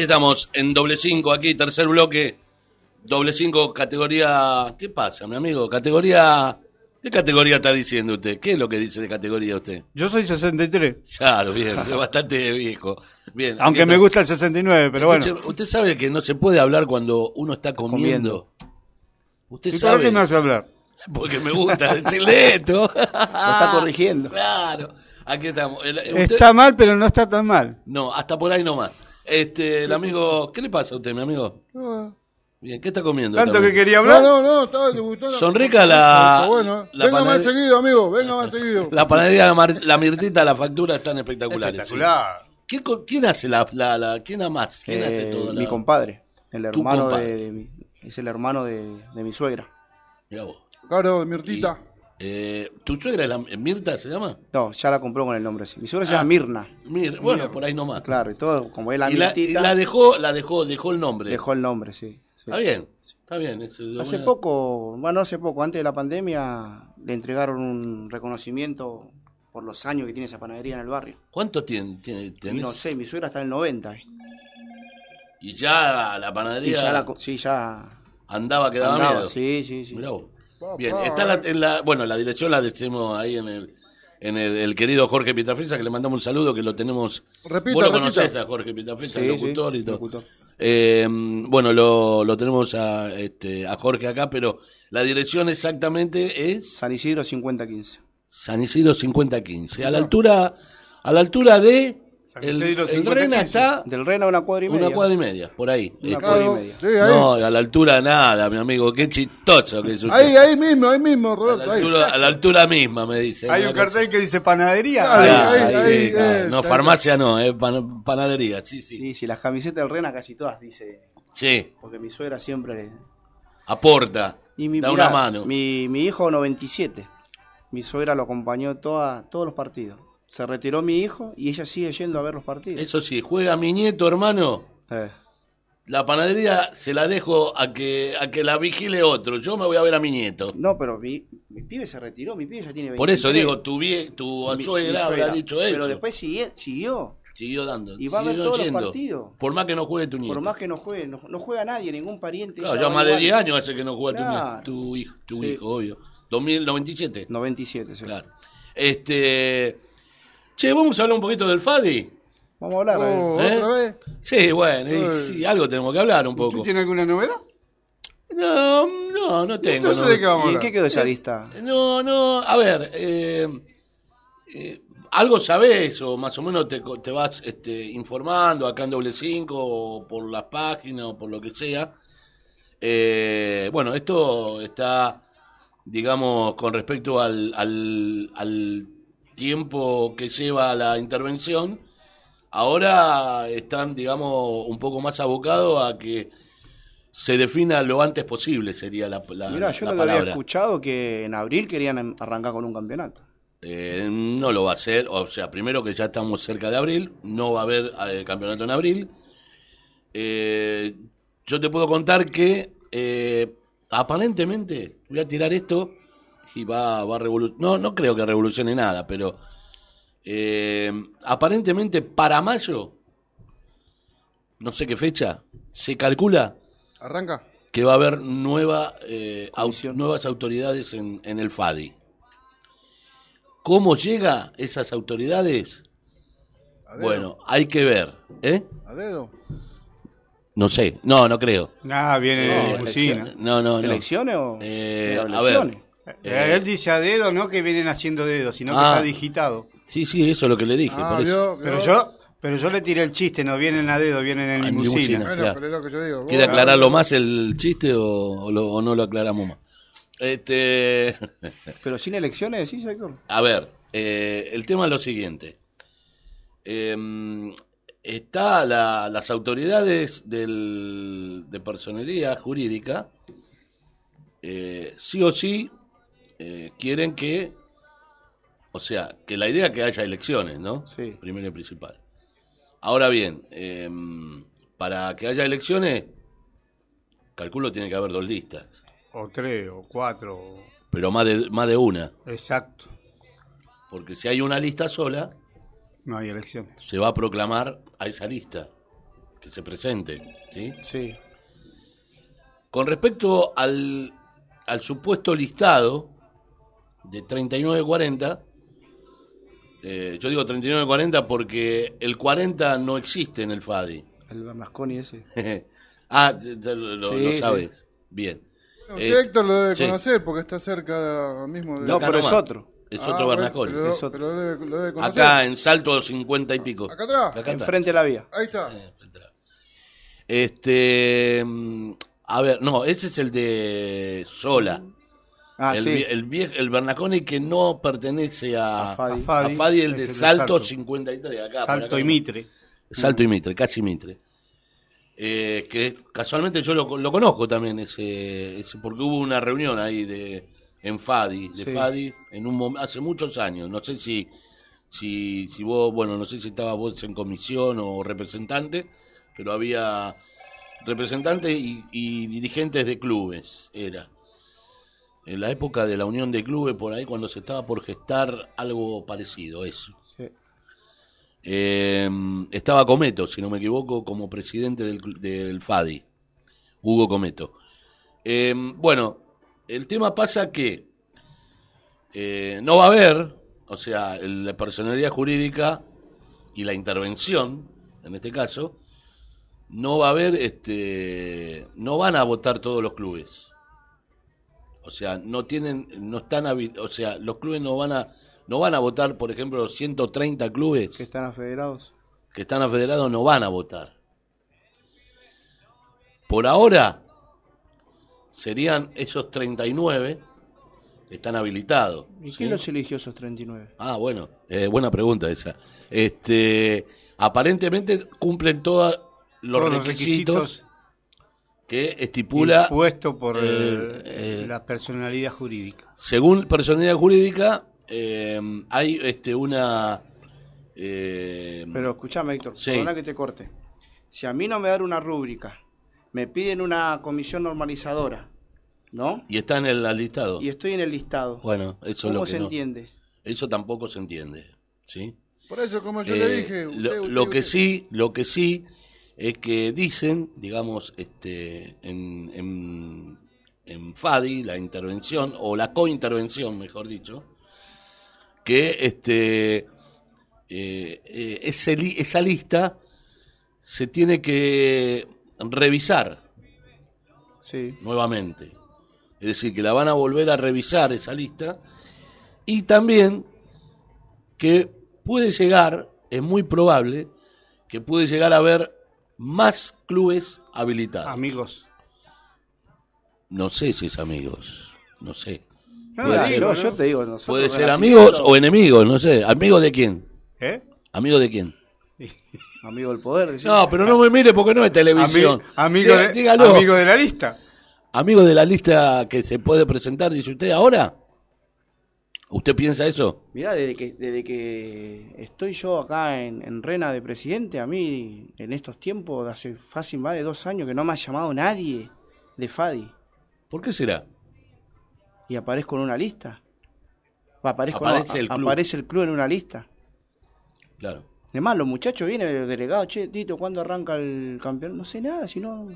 Ahí estamos, en doble cinco, aquí, tercer bloque. Doble cinco, categoría. ¿Qué pasa, mi amigo? Categoría. ¿Qué categoría está diciendo usted? ¿Qué es lo que dice de categoría usted? Yo soy 63. Claro, bien, es bastante viejo. Bien, Aunque me gusta el 69, pero bueno. Usted sabe que no se puede hablar cuando uno está comiendo. Usted ¿Y para sabe. qué me hace hablar? Porque me gusta decirle esto. Lo está corrigiendo. Claro. Aquí estamos. Usted- Está mal, pero no está tan mal. No, hasta por ahí nomás. Este, el amigo. ¿Qué le pasa a usted, mi amigo? Ah. Bien, ¿qué está comiendo? Tanto también? que quería No, hablar. no, no, estaba debutando. Son ricas la- bueno. la venga más seguido, amigo, venga más seguido. La panadería, la, Mar- la Mirtita, la factura están espectaculares. Espectacular. sí. ¿Qué co- ¿Quién hace la, la, la- quién más? ¿Quién hace Eh, todo? mi la- compadre, el hermano compadre. de, es el hermano de, de mi suegra. Mirá vos. Claro, Y, Mirtita. Eh, ¿Tu suegra es la, Mirta se llama? No, ya la compró con el nombre así. Mi suegra se Ah. llama Mirna. Mir, bueno, por ahí nomás. Claro, y todo, como es la y, la, y la dejó, la dejó, dejó el nombre. dejó el nombre, sí. sí. Está bien, está bien. Hace poco, bueno, hace poco, antes de la pandemia, le entregaron un reconocimiento por los años que tiene esa panadería en el barrio. ¿Cuánto tiene, tiene- tenés? no sé, mi suegra está en el 90. eh. Y ya la panadería ya la, co- sí, ya andaba que daba andaba, miedo. Sí, sí, sí. Mirá vos. Bien, está la, en la- bueno, la dirección la decimos ahí en el, en el, el querido Jorge Pitafresa, que le mandamos un saludo, que lo tenemos. Repita, Vos lo conocés a Jorge Pitafresa, Sí, el locutor sí, y todo. locutor. Eh, bueno, lo, lo tenemos a, este, a Jorge acá, pero la dirección exactamente es San Isidro 5015. San Isidro 5015. A la altura, a la altura de el, Isidro el 5015. Rena está Del Rena una cuadra y media. una cuadra y media, por ahí. Una Este, cuadra y media. sí, ahí. no, a la altura nada, mi amigo, qué chistoso que es usted. Ahí, ahí mismo, ahí mismo, a, Roberto. la ahí. altura, a la altura misma, me dice. Hay un cartel que dice panadería. Claro, Claro, ahí, sí, ahí, claro. eh, no, está- farmacia no, pan- panadería, sí, sí. Sí, sí, las camisetas del Rena casi todas dice, Sí, porque mi suegra siempre le... aporta, Y mi, da mirá, una mano. Mi, mi hijo 97, mi suegra lo acompañó toda, todos los partidos. Se retiró mi hijo y ella sigue yendo a ver los partidos. Eso sí, juega mi nieto, hermano. Eh, La panadería se la dejo a que, a que la vigile otro. Yo me voy a ver a mi nieto. no, pero mi, mi pibe se retiró, mi pibe ya tiene 23. Por eso digo, tu, vie, tu Mi- suegra habrá dicho eso. Pero después sigue- siguió. Siguió dando. Y va a ver siguió todos los yendo. partidos. Por más que no juegue tu nieto. Por más que no juegue, no, no juega nadie, ningún pariente. Claro, ya más de igual. 10 años hace que no juega tu nieto, tu hijo, tu Sí. hijo, obvio. 2097. 97, sí. Claro. Este. Che, vamos a hablar un poquito del Fadi. Vamos a hablar. Oh, eh. ¿Eh? ¿Otra vez? Sí, bueno, y Ay. sí, algo tenemos que hablar un ¿Tú poco. tienes alguna novedad? No, no, no tengo. Entonces, no. ¿de qué vamos a ¿Y en qué quedó esa lista? No, no, a ver, eh, eh, algo sabés o más o menos te, te vas este, informando acá en doble 5 o por las páginas o por lo que sea. Eh, bueno, esto está, digamos, con respecto al, al, al tiempo que lleva la intervención, ahora están, digamos, un poco más abocados a que se defina lo antes posible, sería la, la, Mirá, yo la lo había escuchado que en abril querían arrancar con un campeonato. Eh, no lo va a hacer, o sea, primero que ya estamos cerca de abril, no va a haber eh, campeonato en abril. Eh, yo te puedo contar que eh, aparentemente, voy a tirar esto y va, va a revolucionar, no, no creo que revolucione nada, pero eh, aparentemente para mayo, no sé qué fecha, se calcula Arranca. que va a haber nueva, eh, au- nuevas autoridades en, en el FADI. ¿Cómo llega esas autoridades? A dedo. Bueno, hay que ver. ¿eh? A dedo. No sé, no, no creo. Nada, viene No, de. No, no, no. ¿Elecciones o Eh, a ver. Elecciones? Eh, Él dice a dedo, no que vienen haciendo dedo, sino que Ah. está digitado. Sí, sí, eso es lo que le dije. Ah, por eso. vio, Pero yo, pero yo le tiré el chiste, no vienen a dedo, vienen en en limusina. limusina. Bueno, claro. pero es lo que yo digo. ¿Quiere aclararlo más el chiste o, o lo- o no lo aclaramos más? Este, Pero sin elecciones, sí, Héctor. a ver, eh, el tema es lo siguiente. Eh, está la- las autoridades del, de personería jurídica, eh, sí o sí, eh, quieren que, o sea, que la idea es que haya elecciones, ¿no? Sí. Primero y principal. Ahora bien, em, para que haya elecciones, calculo tiene que haber dos listas, O tres, o cuatro. pero más de, más de una, Exacto. porque si hay una lista sola, No hay elecciones. se va a proclamar a esa lista, que se presente, ¿sí? Sí. Con respecto al, al supuesto listado de 39-40, eh, yo digo 39-40 porque el 40 no existe en el FADI. El Bernasconi ese. ah, te- te- lo, lo Sí, sabes. Bien. Usted, Es- Héctor, lo debe sí. conocer porque está cerca mismo de. No, pero es otro. Es Ah, otro Bernasconi. Pero, Es otro. pero debe, lo debe conocer. Acá en Salto 50 y pico. Acá atrás. Acá. Enfrente de la vía. Ahí está. Eh. Este. mm, A ver, no, ese es el de Sola. Ah, el, sí. vie- el, vie- el Bernaconi que no pertenece a, A Fadi. a Fadi, Fadi, el de Salto, Salto. 53, acá. Salto acá y. Mitre. Salto y Mitre, casi Mitre. Eh, que casualmente yo lo, lo conozco también, ese, ese, porque hubo una reunión ahí de en Fadi, de Sí. Fadi, en un hace muchos años. No sé si, si, si vos, bueno, no sé si estabas vos en comisión o representante, pero había representantes y, y dirigentes de clubes, era. En la época de la unión de clubes, por ahí, cuando se estaba por gestar algo parecido, eso. Sí. Eh, estaba Cometo, si no me equivoco, como presidente del, del FADI, Hugo Cometo. Eh, bueno, el tema pasa que eh, no va a haber, o sea, la personalidad jurídica y la intervención, en este caso, no va a haber, este, no van a votar todos los clubes. O sea, no tienen, no están, o sea, los clubes no van a, no van a votar, por ejemplo, 130 clubes Que están afederados. que están afederados no van a votar. Por ahora serían esos 39 que están habilitados. ¿Y ¿sí? quién los eligió esos 39? Ah, bueno, eh, buena pregunta esa. Este, aparentemente cumplen todos los Todos los requisitos que estipula, impuesto por eh, eh, eh, la personalidad jurídica. según personalidad jurídica, eh, hay este una eh, Pero escúchame, Héctor, Sí. perdona que te corte. Si a mí no me dan una rúbrica, me piden una comisión normalizadora, ¿no? y está en el listado. Y estoy en el listado. Bueno, eso es lo ¿Cómo que se no- entiende? Eso tampoco se entiende, ¿sí? Por eso, como yo Eh, le dije. lo, usted- lo usted- que usted- sí, lo que sí es que dicen, digamos, este, en, en, en FADI, la intervención, o la cointervención, mejor dicho, que este, eh, eh, ese esa lista se tiene que revisar Sí. nuevamente. Es decir, que la van a volver a revisar esa lista y también que puede llegar, es muy probable, que puede llegar a haber más clubes habilitados. Amigos. No sé si es amigos, no sé. No, Puede Mira, ser, yo, ¿no? yo te digo, nosotros Puede ser amigos o enemigos, no sé. ¿Amigo de quién? ¿Eh? ¿Amigo de quién? Amigo del poder. No, pero no me mire porque no es televisión. Ami- amigo, de, amigo de la lista. ¿Amigo de la lista que se puede presentar, dice usted ahora? ¿Usted piensa eso? Mirá, desde que, desde que estoy yo acá en, en Rena de presidente, a mí en estos tiempos, de hace fácil más de dos años que no me ha llamado nadie de Fadi ¿Por qué será? y aparezco en una lista. Va, aparezco, no, Aparece el a- club. aparece el club en una lista. Claro. Además, los muchachos vienen, los delegados, che, Tito, ¿cuándo arranca el campeón? No sé nada, si no,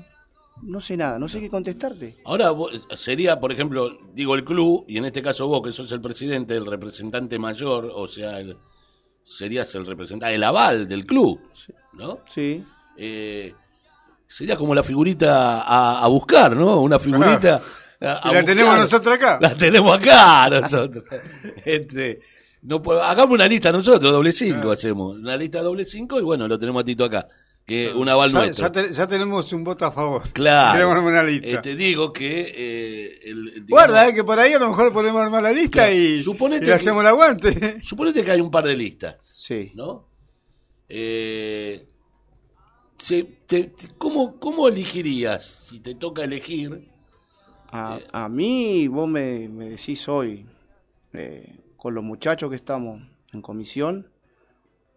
no sé nada, no sé qué contestarte. Ahora vos- sería, por ejemplo, digo el club, y en este caso vos, que sos el presidente, el representante mayor, o sea, el- serías el representante, el aval del club, ¿no? Sí. Eh, sería como la figurita a, a buscar, ¿no? Una figurita. a- a Y la tenemos nosotros acá. La tenemos acá nosotros. Este, no, hagamos una lista nosotros, doble cinco hacemos. Una lista doble cinco y bueno, lo tenemos a Tito acá. Que un aval Ya, nuestro. ya te- ya tenemos un voto a favor. Claro. Queremos armar una lista. Eh, te digo que. eh, el- digamos, Guarda, eh, que por ahí a lo mejor podemos armar la lista Claro. y, Suponete y le que- hacemos el aguante. Suponete que hay un par de listas, Sí. ¿no? Eh, se- te- te- ¿cómo, ¿Cómo elegirías si te toca elegir? A, Eh. a mí, vos me, me decís hoy, eh, con los muchachos que estamos en comisión,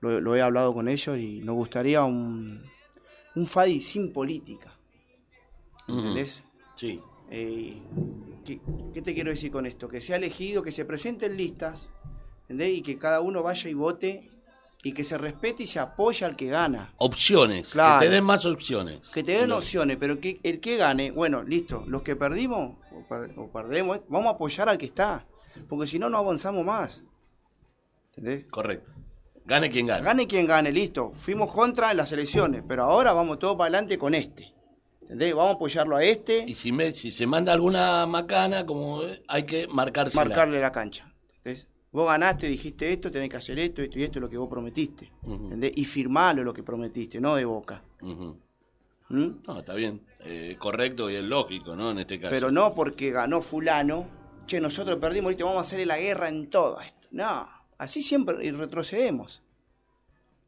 lo, lo he hablado con ellos y nos gustaría un, un FADI sin política. ¿Entendés? Sí. Eh, ¿qué, qué te quiero decir con esto? Que sea elegido, que se presenten listas, ¿entendés? Y que cada uno vaya y vote y que se respete y se apoye al que gana. Opciones. Claro. Que te den más opciones. Que te den opciones, pero que el que gane, bueno, listo, los que perdimos o, per- o perdemos, vamos a apoyar al que está, porque si no, no avanzamos más. ¿Entendés? Correcto. Gane quien gane. Gane quien gane, listo. Fuimos contra en las elecciones, pero ahora vamos todos para adelante con este. ¿Entendés? Vamos a apoyarlo a este, Y si, me, si se manda alguna macana, como eh, hay que marcarse. marcarle la cancha. ¿entendés? Vos ganaste, dijiste esto, tenés que hacer esto, esto y esto es lo que vos prometiste. Ujú. ¿entendés? Y firmalo lo que prometiste, no de boca. ¿Mm? No, está bien. Eh, correcto y es lógico, ¿no? En este caso. Pero no porque ganó fulano, che, nosotros perdimos, ahorita vamos a hacerle la guerra en todo esto. No, así siempre y retrocedemos.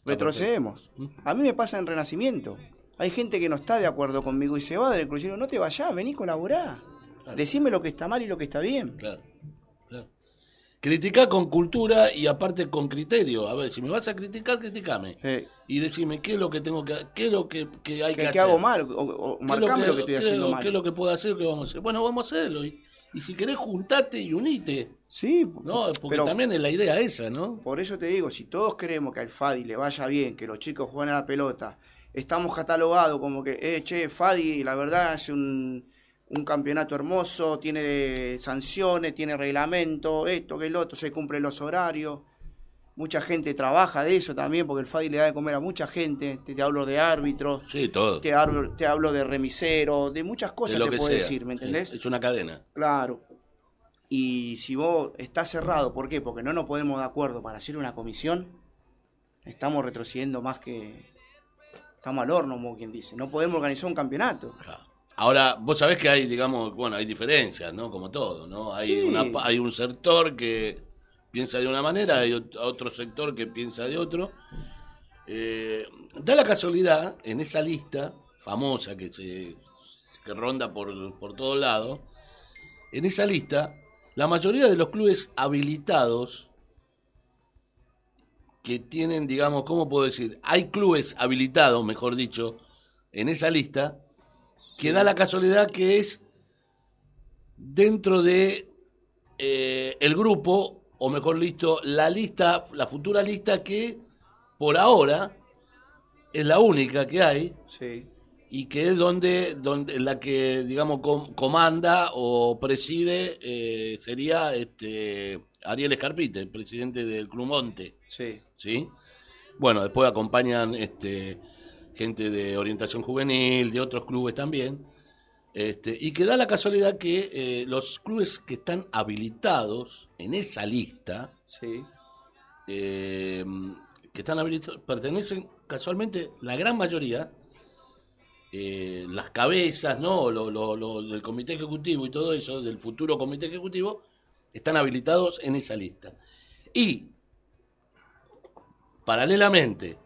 Retrocedemos. A mí me pasa en Renacimiento. Hay gente que no está de acuerdo conmigo y se va del crucero. No te vayas, vení, colaborá. Claro. Decime lo que está mal y lo que está bien. Claro, claro. Criticar con cultura y aparte con criterio. A ver, si me vas a criticar, criticame. Y decime qué es lo que tengo que qué es lo que, que hay que, que, hacer. que hago mal, o, o ¿Qué marcame lo que, estoy qué es haciendo lo- mal. ¿Qué es lo que puedo hacer? ¿Qué vamos a hacer? Bueno, vamos a hacerlo. Y, y si querés, juntate y unite. Sí, ¿no? Porque pero también es la idea esa, ¿no? por eso te digo, si todos queremos que al Fadi le vaya bien, que los chicos jueguen a la pelota, estamos catalogados como que, eh, che, Fadi, la verdad es un, un campeonato hermoso, tiene sanciones, tiene reglamento, esto, que el otro, se cumplen los horarios. Mucha gente trabaja de eso también, porque el Fadi le da de comer a mucha gente. Te, te hablo de árbitros, Sí, todo. te hablo, te hablo de remisero, de muchas De cosas lo te que puedo sea. decir, ¿me entendés? Es una cadena. Claro. Y si vos estás cerrado, ¿por qué? Porque no nos ponemos de acuerdo para hacer una comisión, estamos retrocediendo más que... Estamos al horno, como quien dice. No podemos organizar un campeonato. Claro. Ahora, vos sabés que hay, digamos, bueno, hay diferencias, ¿no? Como todo, ¿no? Hay, Sí. una, pa- hay un sector que piensa de una manera, hay ot- otro sector que piensa de otro. Eh, da la casualidad, en esa lista famosa que se que ronda por, por todos lados, en esa lista, la mayoría de los clubes habilitados que tienen, digamos, ¿cómo puedo decir? Hay clubes habilitados, mejor dicho, en esa lista, que da la casualidad que es dentro de eh, el grupo, o mejor listo, la lista, la futura lista que por ahora es la única que hay Sí. y que es donde, donde la que digamos com- comanda o preside eh, sería este Ariel Escarpite, el presidente del Club Monte. Sí. ¿sí? Bueno, después acompañan este, gente de orientación juvenil, de otros clubes también, este, y que da la casualidad que eh, los clubes que están habilitados en esa lista, Sí. eh, que están habilitados, pertenecen casualmente, la gran mayoría, eh, las cabezas, ¿no? Lo, lo- lo- del comité ejecutivo y todo eso, del futuro comité ejecutivo, están habilitados en esa lista. Y, paralelamente,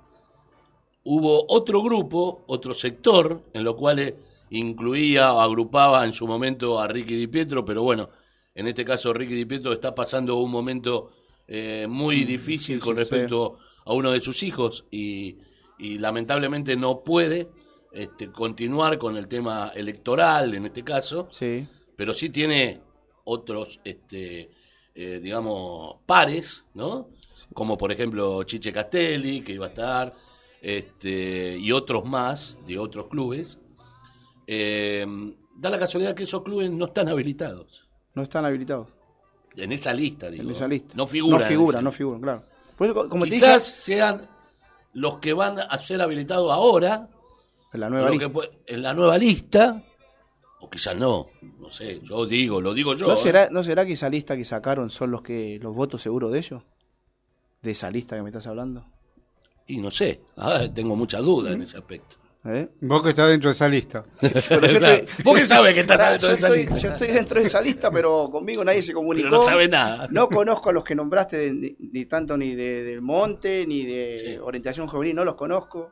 hubo otro grupo, otro sector, en lo cual incluía o agrupaba en su momento a Ricky Di Pietro, pero bueno, en este caso Ricky Di Pietro está pasando un momento eh, muy difícil con respecto a uno de sus hijos y, y lamentablemente no puede este, continuar con el tema electoral en este caso, Sí. pero sí tiene otros, este, eh, digamos, pares, ¿no? Como por ejemplo Chiche Castelli, que iba a estar, este, y otros más de otros clubes. Eh, da la casualidad que esos clubes no están habilitados. No están habilitados En esa lista, digo. en esa lista. No figuran. No figuran, no figuran, claro. Como Quizás dije, sean los que van a ser habilitados ahora, en la nueva lista. que en la nueva lista, o quizás no. No sé, yo digo, lo digo yo. ¿No ¿eh? será, ¿No será que esa lista que sacaron son los que los votos seguros de ellos? De esa lista que me estás hablando. Y no sé, ah, tengo muchas dudas en ese aspecto. ¿Eh? Vos que estás dentro de esa lista. Pero yo Claro. estoy- ¿Vos qué sabés que estás dentro de esa estoy, lista? yo estoy dentro de esa lista, pero conmigo nadie se comunicó. Pero no sabe nada. No conozco a los que nombraste, de- ni, ni tanto ni de, del Monte, ni de Sí. Orientación Juvenil, no los conozco.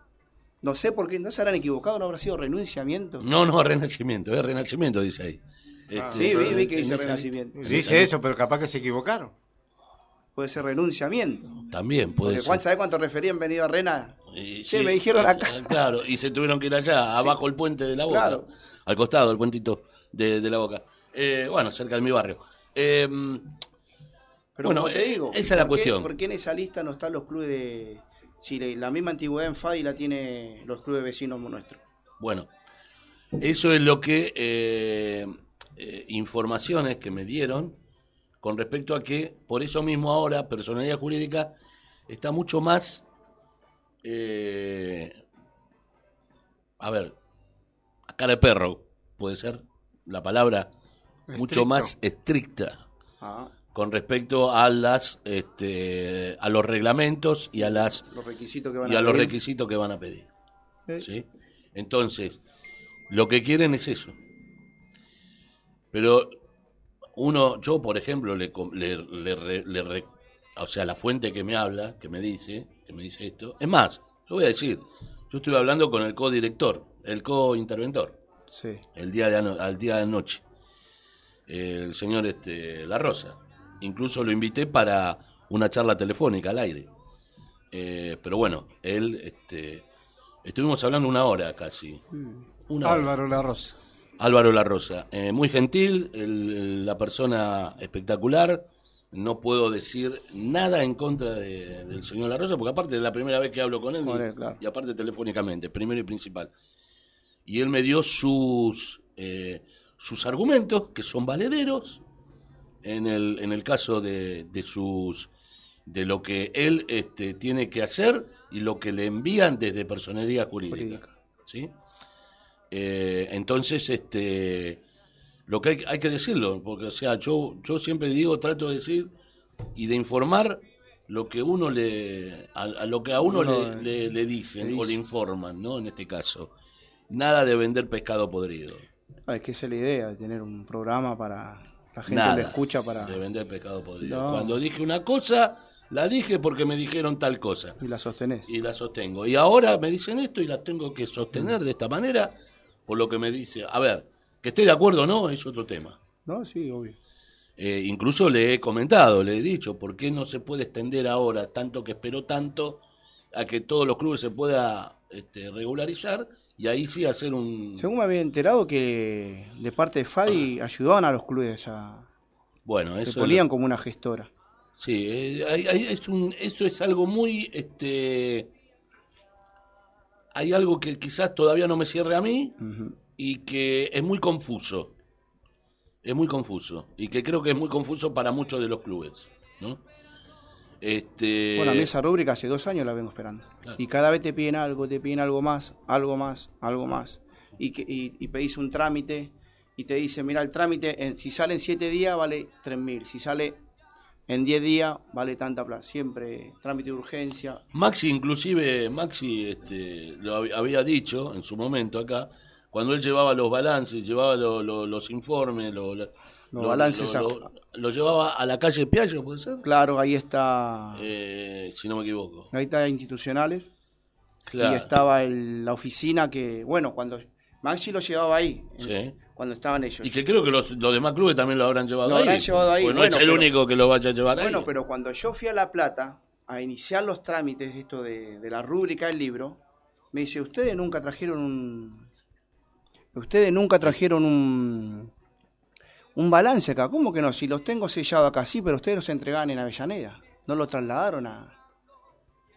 No sé por qué, no se habrán equivocado, no habrá sido renunciamiento. No, no, renacimiento, es renacimiento, dice ahí. Este, sí, vi, vi que dice renacimiento. Dice eso, pero capaz que se equivocaron. Puede ser renunciamiento. También puede Porque ser. ¿sabés cuántos referían venido a Rena? Y Che, sí, me dijeron acá. eh, Claro, y se tuvieron que ir allá, abajo el puente de la boca. Claro. Al costado, el puentito de, de la boca. Eh, bueno, cerca de mi barrio. Eh, Pero Bueno, te eh, digo, esa es la ¿por qué- cuestión. ¿Por qué en esa lista no están los clubes de... Si la misma antigüedad en FADI la tiene los clubes vecinos nuestros. Bueno, eso es lo que informaciones que me dieron con respecto a que por eso mismo ahora personalidad jurídica está mucho más, eh, a ver, a cara de perro puede ser la palabra mucho más estricta Ah, con respecto a las este, a los reglamentos y a las los requisitos que van y a, a los pedir. requisitos que van a pedir. Sí. ¿sí? Entonces, lo que quieren es eso. Pero uno, yo por ejemplo, le, le, le le o sea, la fuente que me habla, que me dice, que me dice esto, es más, lo voy a decir, yo estuve hablando con el co-director, el co-interventor, Sí. el día de al día de anoche, el señor este, La Rosa. Incluso lo invité para una charla telefónica al aire. Eh, pero bueno, él, este, estuvimos hablando una hora casi. Una hora. Álvaro La Rosa. Álvaro La Rosa, eh, muy gentil, el- la persona espectacular. No puedo decir nada en contra de- del señor La Rosa, porque aparte es la primera vez que hablo con él, claro. y aparte telefónicamente, primero y principal. Y él me dio sus, eh, sus argumentos, que son valederos, en el, en el caso de, de sus de lo que él este, tiene que hacer y lo que le envían desde personería jurídica. Jurídica. ¿sí? Eh, entonces, este, lo que hay, hay que decirlo, porque o sea, yo, yo siempre digo, trato de decir y de informar lo que uno le, a, a lo que a uno, Uno le, le- le dicen le o le informan, ¿no? En este caso, nada de vender pescado podrido. Ah, es que esa es la idea, de tener un programa para la gente Nada lo escucha para de vender pescado podrido. No. Cuando dije una cosa, la dije porque me dijeron tal cosa y la sostenés. y la sostengo. Y ahora me dicen esto y las tengo que sostener de esta manera por lo que me dice. A ver, que esté de acuerdo o no es otro tema. No, sí, obvio. Eh, incluso le he comentado, le he dicho, ¿por qué no se puede extender ahora, tanto que esperó tanto, a que todos los clubes se pueda este, regularizar y ahí sí hacer un... Según me había enterado que de parte de FADI ayudaban a los clubes a... Bueno, Se eso... ponían como una gestora. Sí, eh, hay- hay- es un, eso es algo muy, este, hay algo que quizás todavía no me cierre a mí y que es muy confuso, es muy confuso y que creo que es muy confuso para muchos de los clubes, ¿no? Este, Bueno, a mí esa rúbrica hace dos años la vengo esperando. Claro. Y cada vez te piden algo, te piden algo más, algo más, algo más. Y, que, y, y pedís un trámite y te dice, mira, el trámite, en- si sale en siete días vale 3.000, si sale en 10 días vale tanta plata. Siempre trámite de urgencia. Maxi, inclusive, Maxi este, lo hab- había dicho en su momento acá, cuando él llevaba los balances, llevaba lo- lo- los informes, lo- lo- Los lo- balances lo llevaba a la calle Piaggio, ¿puede ser? Claro, ahí está, Eh, si no me equivoco. ahí está institucionales. Claro. Y estaba el- la oficina que, bueno, cuando Maxi lo llevaba ahí, Sí. cuando estaban ellos. Y que creo que los, los demás clubes también lo habrán llevado Lo ahí. habrán llevado ahí, Porque no bueno, es el pero- único que lo vaya a llevar Bueno, ahí. pero cuando yo fui a La Plata a iniciar los trámites esto de, de la rúbrica del libro, me dice, ustedes nunca trajeron un... Ustedes nunca trajeron un... Un balance acá. ¿Cómo que no? Si los tengo sellados acá, sí, pero ustedes los entregaban en Avellaneda. No lo trasladaron a...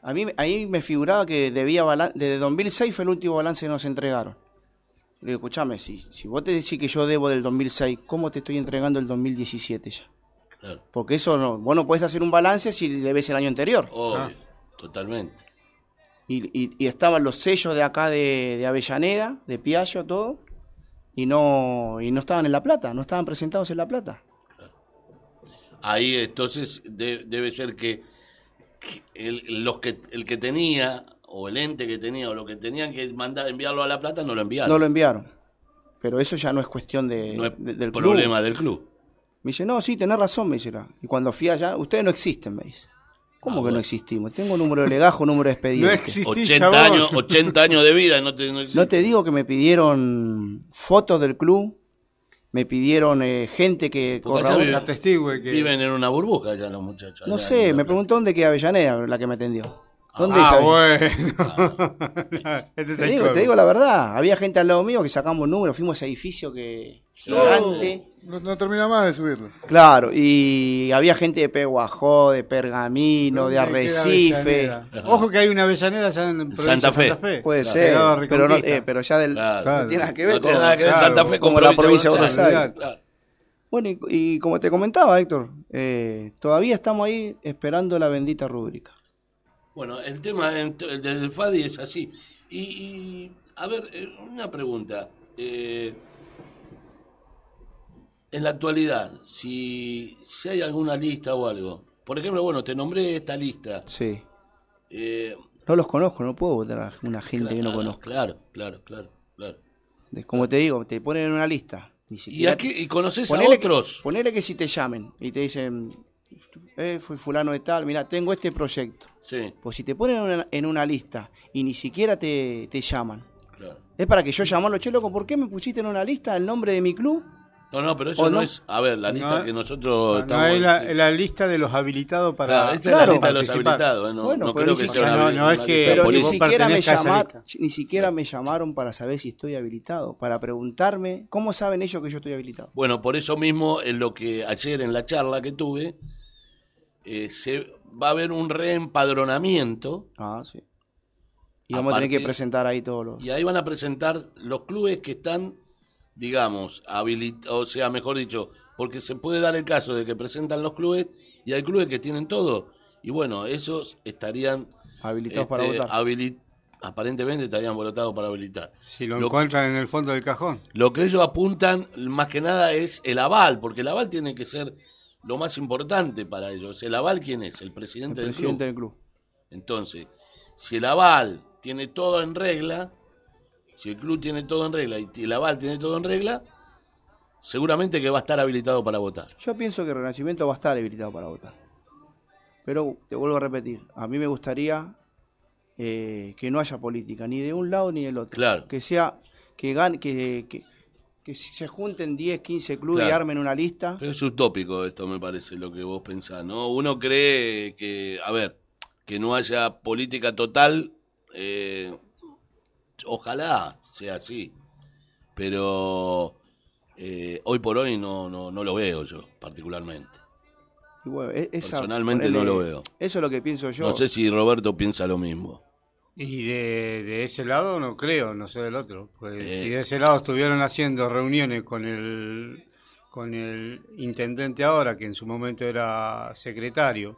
A mí ahí me figuraba que debía balance... Desde 2006 fue el último balance que nos entregaron. Le digo, escuchame, si, si vos te decís que yo debo del 2006, ¿cómo te estoy entregando el 2017 ya? Claro. Porque eso no, vos no podés hacer un balance si debes el año anterior. Obvio, Ah. totalmente. Y, y- y estaban los sellos de acá de, de Avellaneda, de Piaggio, todo, y no, y no estaban en La Plata, no estaban presentados en La Plata. Ahí entonces de- debe ser que, que el, los que el que tenía o el ente que tenía o lo que tenían que mandar enviarlo a La Plata no lo enviaron. No lo enviaron. Pero eso ya no es cuestión de, No es de- del club. problema del club. Me dice, no, sí, tenés razón, me dice. la- Y cuando fui allá, ustedes no existen, me dice. ¿Cómo Ah, que bueno. no existimos? Tengo número de legajo, número de expediente. No existí, 80 chabón. años, 80 años de vida. No te, no existe. No te digo que me pidieron fotos del club, me pidieron eh, gente que testigue que... Viven en una burbuja ya los muchachos. No sé, me preguntó dónde queda Avellaneda, la que me atendió. ¿Dónde Ah, bueno. este es Te digo, colmo. te digo la verdad, había gente al lado mío que sacamos números, fuimos a ese edificio que gigante. No, no termina más de subirlo. Claro, y había gente de Peguajó, de Pergamino, de ¿Dónde queda Arrecife. Ojo que hay una Avellaneda allá en provincia Santa de Fe. Santa Fe. Puede Claro. ser, pero, no, eh, pero ya del, Claro. no tiene nada que ver No tiene con, nada que ver claro, Santa Fe con como la provincia de Buenos Aires. Bueno, y, y como te comentaba, Héctor, eh, todavía estamos ahí esperando la bendita rúbrica. Bueno, el tema del FADI es así. Y, y, a ver, eh, una pregunta. Eh, en la actualidad, si, si hay alguna lista o algo, por ejemplo, bueno, te nombré esta lista. Sí. Eh, No los conozco, no puedo votar a una gente que no conozco. Claro, claro, claro, claro. Como te digo, te ponen en una lista. Ni ¿Y, aquí, y conoces a que- otros? ponele que si te llamen y te dicen, eh, fui fulano de tal, mira, tengo este proyecto. Sí, Pues si te ponen en una, en una lista y ni siquiera te, te llaman, claro. es para que yo llamarlo, che, loco, ¿por qué me pusiste en una lista el nombre de mi club? No, no, pero eso ¿O no, no? es. A ver, la lista No, que nosotros No, estamos. es la, la lista de los habilitados para Claro, esta es la lista de los habilitados. ¿eh? No, Bueno, no pero creo ni que sea siquiera- una, no, no es que- Pero ni siquiera, me, llamar, ni siquiera me llamaron para saber si estoy habilitado, para preguntarme cómo saben ellos que yo estoy habilitado. Bueno, por eso mismo, en lo que ayer en la charla que tuve, eh, se va a haber un reempadronamiento Ah, sí. Y A vamos a tener que presentar ahí todos los... y ahí van a presentar los clubes que están, digamos, habilitados, o sea, mejor dicho, porque se puede dar el caso de que presentan los clubes y hay clubes que tienen todo. Y bueno, esos estarían habilitados para este, votar. habili- aparentemente estarían votados para habilitar. Si lo, Lo- encuentran en el fondo del cajón. Lo que ellos apuntan más que nada es el aval, porque el aval tiene que ser lo más importante para ellos. ¿El aval quién es? El el presidente, del presidente club. del club. Entonces, si el aval tiene todo en regla, si el club tiene todo en regla y el aval tiene todo en regla, seguramente que va a estar habilitado para votar. Yo pienso que Renacimiento va a estar habilitado para votar. Pero te vuelvo a repetir, a mí me gustaría eh, que no haya política, ni de un lado ni del otro. Claro. Que sea, que gane, que, que, que si se junten 10, 15 clubes y armen una lista. Pero es utópico esto, me parece, lo que vos pensás, ¿no? Uno cree que, a ver, que no haya política total, eh, ojalá sea así, pero eh, hoy por hoy no, no, no lo veo yo, particularmente. Y bueno, e- esa- Personalmente no lo veo. Eso es lo que pienso yo. No sé si Roberto piensa lo mismo. Y de, de ese lado no creo, no sé del otro. Pues Eh. si de ese lado estuvieron haciendo reuniones con el con el intendente ahora, que en su momento era secretario,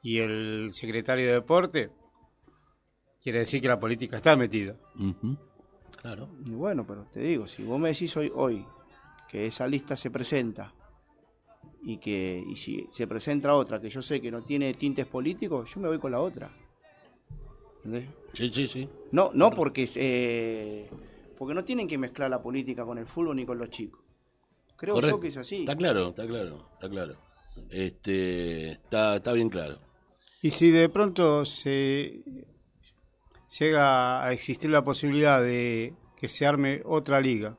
y el secretario de deporte, quiere decir que la política está metida. Ujú, Claro. Y bueno, pero te digo, si vos me decís hoy, hoy que esa lista se presenta y que y si se presenta otra que yo sé que no tiene tintes políticos, yo me voy con la otra. ¿Entendés? Sí, sí, sí. No, no porque eh, porque no tienen que mezclar la política con el fútbol ni con los chicos. Creo Correcto. yo que es así. Está claro, está claro, está claro. Este, está, está bien claro. Y si de pronto se llega a existir la posibilidad de que se arme otra liga,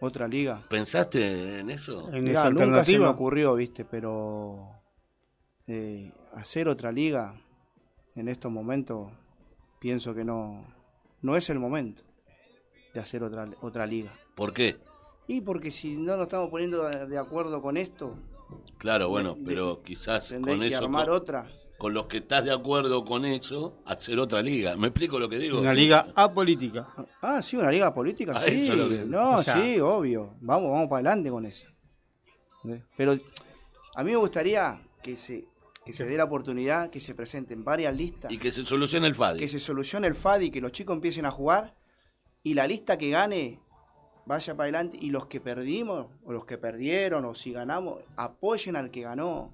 Otra liga. ¿Pensaste en eso? en Mirá, esa nunca se me alternativa, ocurrió, viste, pero eh, hacer otra liga en estos momentos pienso que no no es el momento de hacer otra otra liga. ¿Por qué? Y porque si no nos estamos poniendo de acuerdo con esto, Claro, bueno, De- pero quizás con que eso, armar con, otra. con los que estás de acuerdo con eso, hacer otra liga. ¿Me explico lo que digo? una liga apolítica. Ah, sí, una liga política, Ah, sí. eso es lo que- No, o sea- sí, obvio. Vamos, vamos para adelante con eso. Pero a mí me gustaría que se que se dé la oportunidad que se presenten varias listas. Y que se solucione el FADI. que se solucione el FADI, que los chicos empiecen a jugar y la lista que gane vaya para adelante y los que perdimos o los que perdieron o si ganamos apoyen al que ganó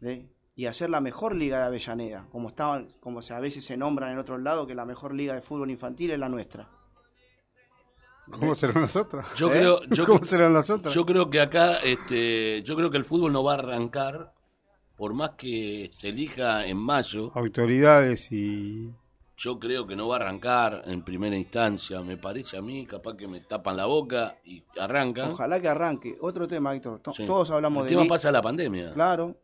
¿sí? y hacer la mejor liga de Avellaneda como estaban como se, a veces se nombran en otros lados que la mejor liga de fútbol infantil es la nuestra ¿Cómo serán las otras? Yo ¿Eh? creo, yo, ¿Cómo serán las otras? yo creo que acá, este, yo creo que el fútbol no va a arrancar, por más que se elija en mayo. Autoridades y yo creo que no va a arrancar en primera instancia. Me parece a mí, capaz que me tapan la boca y arranca. Ojalá que arranque. Otro tema, Héctor. To- Sí. Todos hablamos El de tema li- pasa la pandemia. Claro,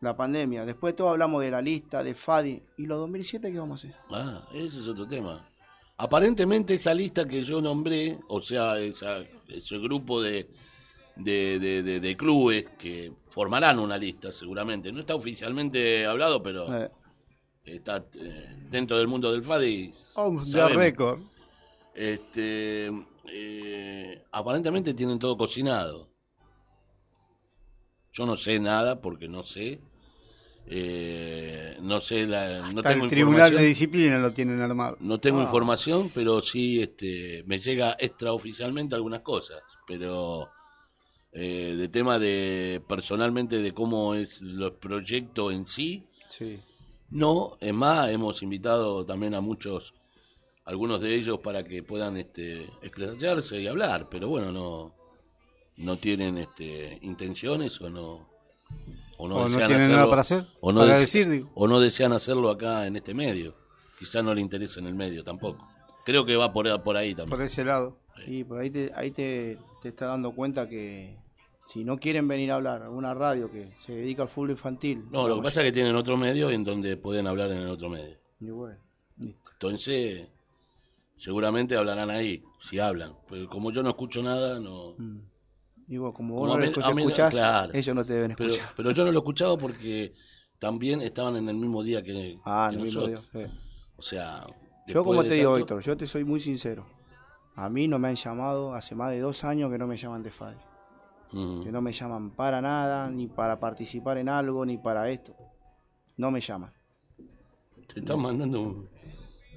la pandemia. Después todos hablamos de la lista, de Fadi. ¿Y los 2007 qué vamos a hacer? Ah, ese es otro tema. Aparentemente esa lista que yo nombré, o sea, esa- ese grupo de, de, de- de- de clubes que formarán una lista seguramente, no está oficialmente hablado, pero Eh, está eh, dentro del mundo del FADI. The sabemos. record. Este, eh, aparentemente tienen todo cocinado. Yo no sé nada porque no sé. Eh, no sé, la, no Hasta tengo el Tribunal de Disciplina lo tienen armado. No tengo Ah. información, pero sí este, me llega extraoficialmente algunas cosas. Pero eh, de tema de personalmente de cómo es los proyectos en sí, sí. no. Es más, hemos invitado también a muchos, algunos de ellos para que puedan este, explayarse y hablar. Pero bueno, no, no tienen este, intenciones o no. O no, o no desean tienen nada para hacer. o no para decir, digo. o no desean hacerlo acá en este medio. Quizá no le interesa en el medio tampoco. Creo que va por, por ahí también. por ese lado. Y por ahí te, ahí te, te está dando cuenta que si no quieren venir a hablar a una radio que se dedica al fútbol infantil. No, lo que pasa es que tienen otro medio en donde pueden hablar en el otro medio. Y bueno, listo. Entonces, seguramente hablarán ahí, si hablan. Pero como yo no escucho nada, no. Mm. Y vos, como vos no no- escuchás, claro. ellos no te deben Pero, escuchar. pero yo no lo escuchaba porque también estaban en el mismo día que, ah, que no mismo nosotros. sí. O sea, Yo como te digo, Héctor, yo te soy muy sincero. A mí no me han llamado hace más de dos años que no me llaman de FADI. Ujú. Que no me llaman para nada, ni para participar en algo, ni para esto. No me llaman. Te están mandando un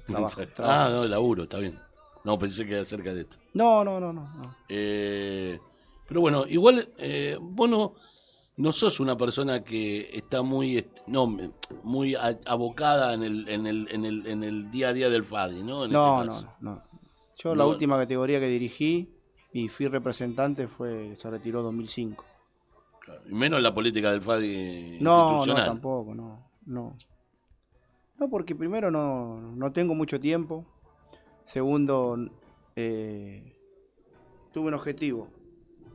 Trabajo, mensaje. trabajo. Ah, no, laburo, está bien. No, pensé que era acerca de esto. No, no, no, no. no. Eh, pero bueno, igual eh, vos no, no sos una persona que está muy no muy a- abocada en el, en, el, en, el, en el día a día del FADI, ¿no? En No, este no, caso. no. Yo la última categoría que dirigí y fui representante fue, se retiró 2005. Claro, Y menos la política del FADI No, no, tampoco, no, no. No, porque primero no, no tengo mucho tiempo. Segundo, eh, tuve un objetivo.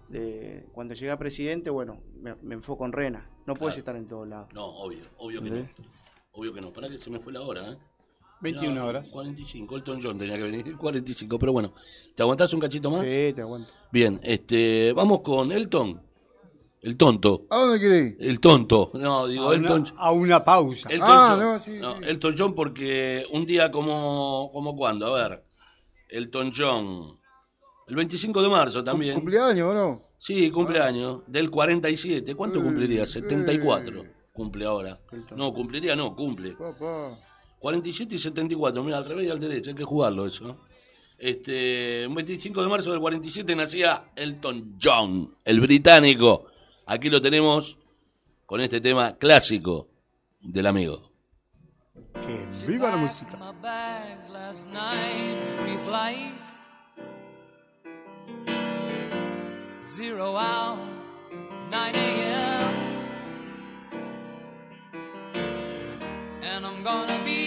De, cuando llegué a presidente, bueno, me, me enfoco en Rena. No puedes Claro. estar en todos lados. No, obvio, obvio que no. Obvio que no. Para que se me fue la hora, ¿eh? 21 Mirá, horas. 45, Elton John tenía que venir, 45, pero bueno. ¿Te aguantás un cachito más? Sí, te aguanto. Bien, este, vamos con Elton. El tonto. ¿A dónde querés ir? El tonto. No, digo A Elton. una, a una pausa. Elton Ah, John. no, sí, sí. Elton John porque un día como, como cuando, a ver. Elton John. El 25 de marzo también. ¿Cumpleaños o no? Sí, cumpleaños. Del 47. ¿Cuánto Eh, cumpliría? 74. eh. Cumple ahora. Elton. No, cumpliría no, cumple. Papá. 47 y 74. Mira, al revés y al derecho. Hay que jugarlo eso. Este, un 25 de marzo del 47 nacía Elton John, el británico. Aquí lo tenemos con este tema clásico del amigo. Que viva la música. Zero hour, 9 a.m. And I'm gonna be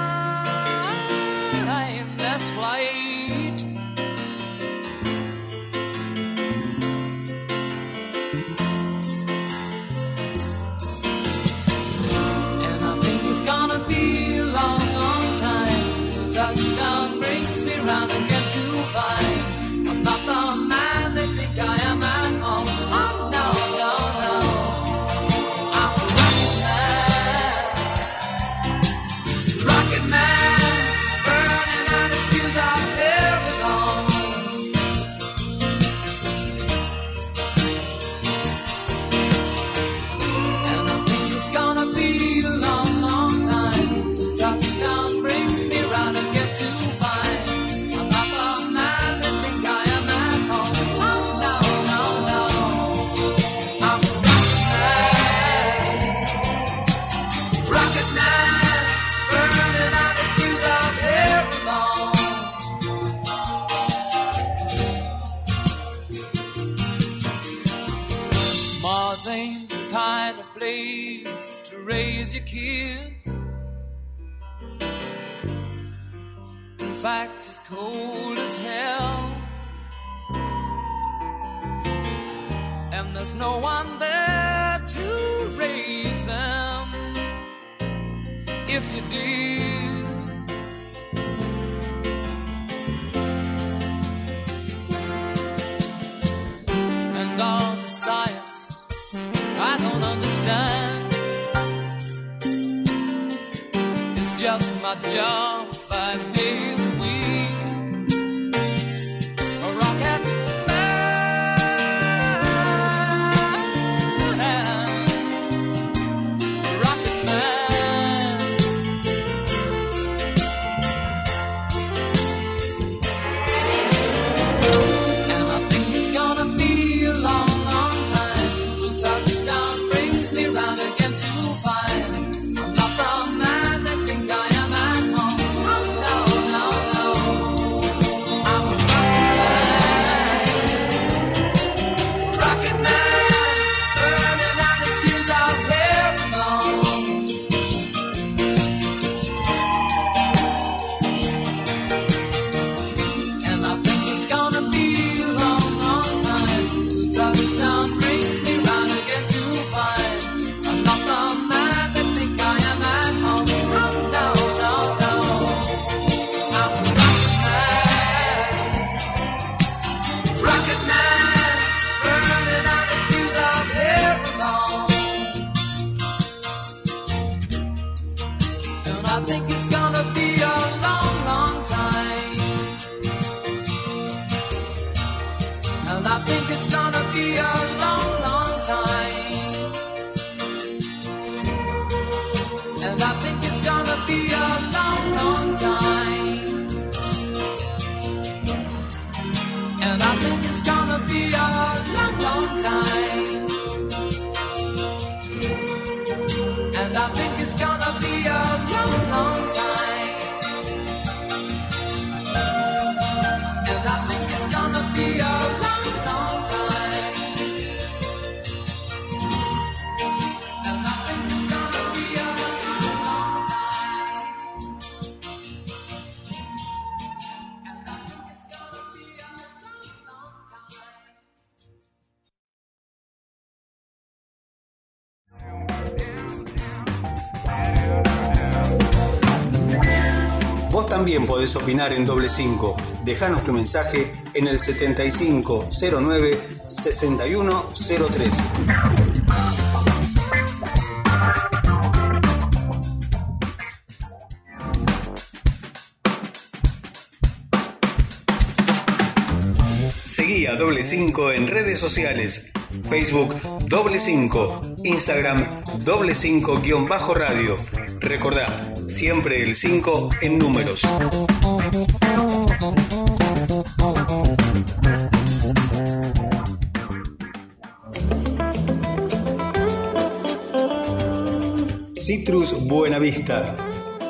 Mars ain't the kind of place to raise your kids. In fact, it's cold as hell. And there's no one there to raise them. If you did. Jump. And I think it's gonna be a long podés opinar en doble 5. Dejanos tu mensaje en el 7509 6103. Seguí a doble 5 en redes sociales. Facebook doble 5, Instagram doble 5 guion bajo radio. Recordá, siempre el 5 en números. Citrus Buenavista.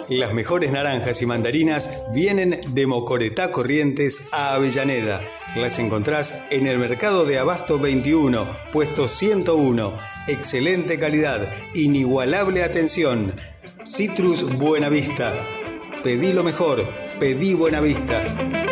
Las mejores naranjas y mandarinas vienen de Mocoretá Corrientes a Avellaneda. Las encontrás en el mercado de Abasto 21, puesto 101. Excelente calidad, inigualable atención. Citrus Buenavista. Pedí lo mejor, pedí Buenavista.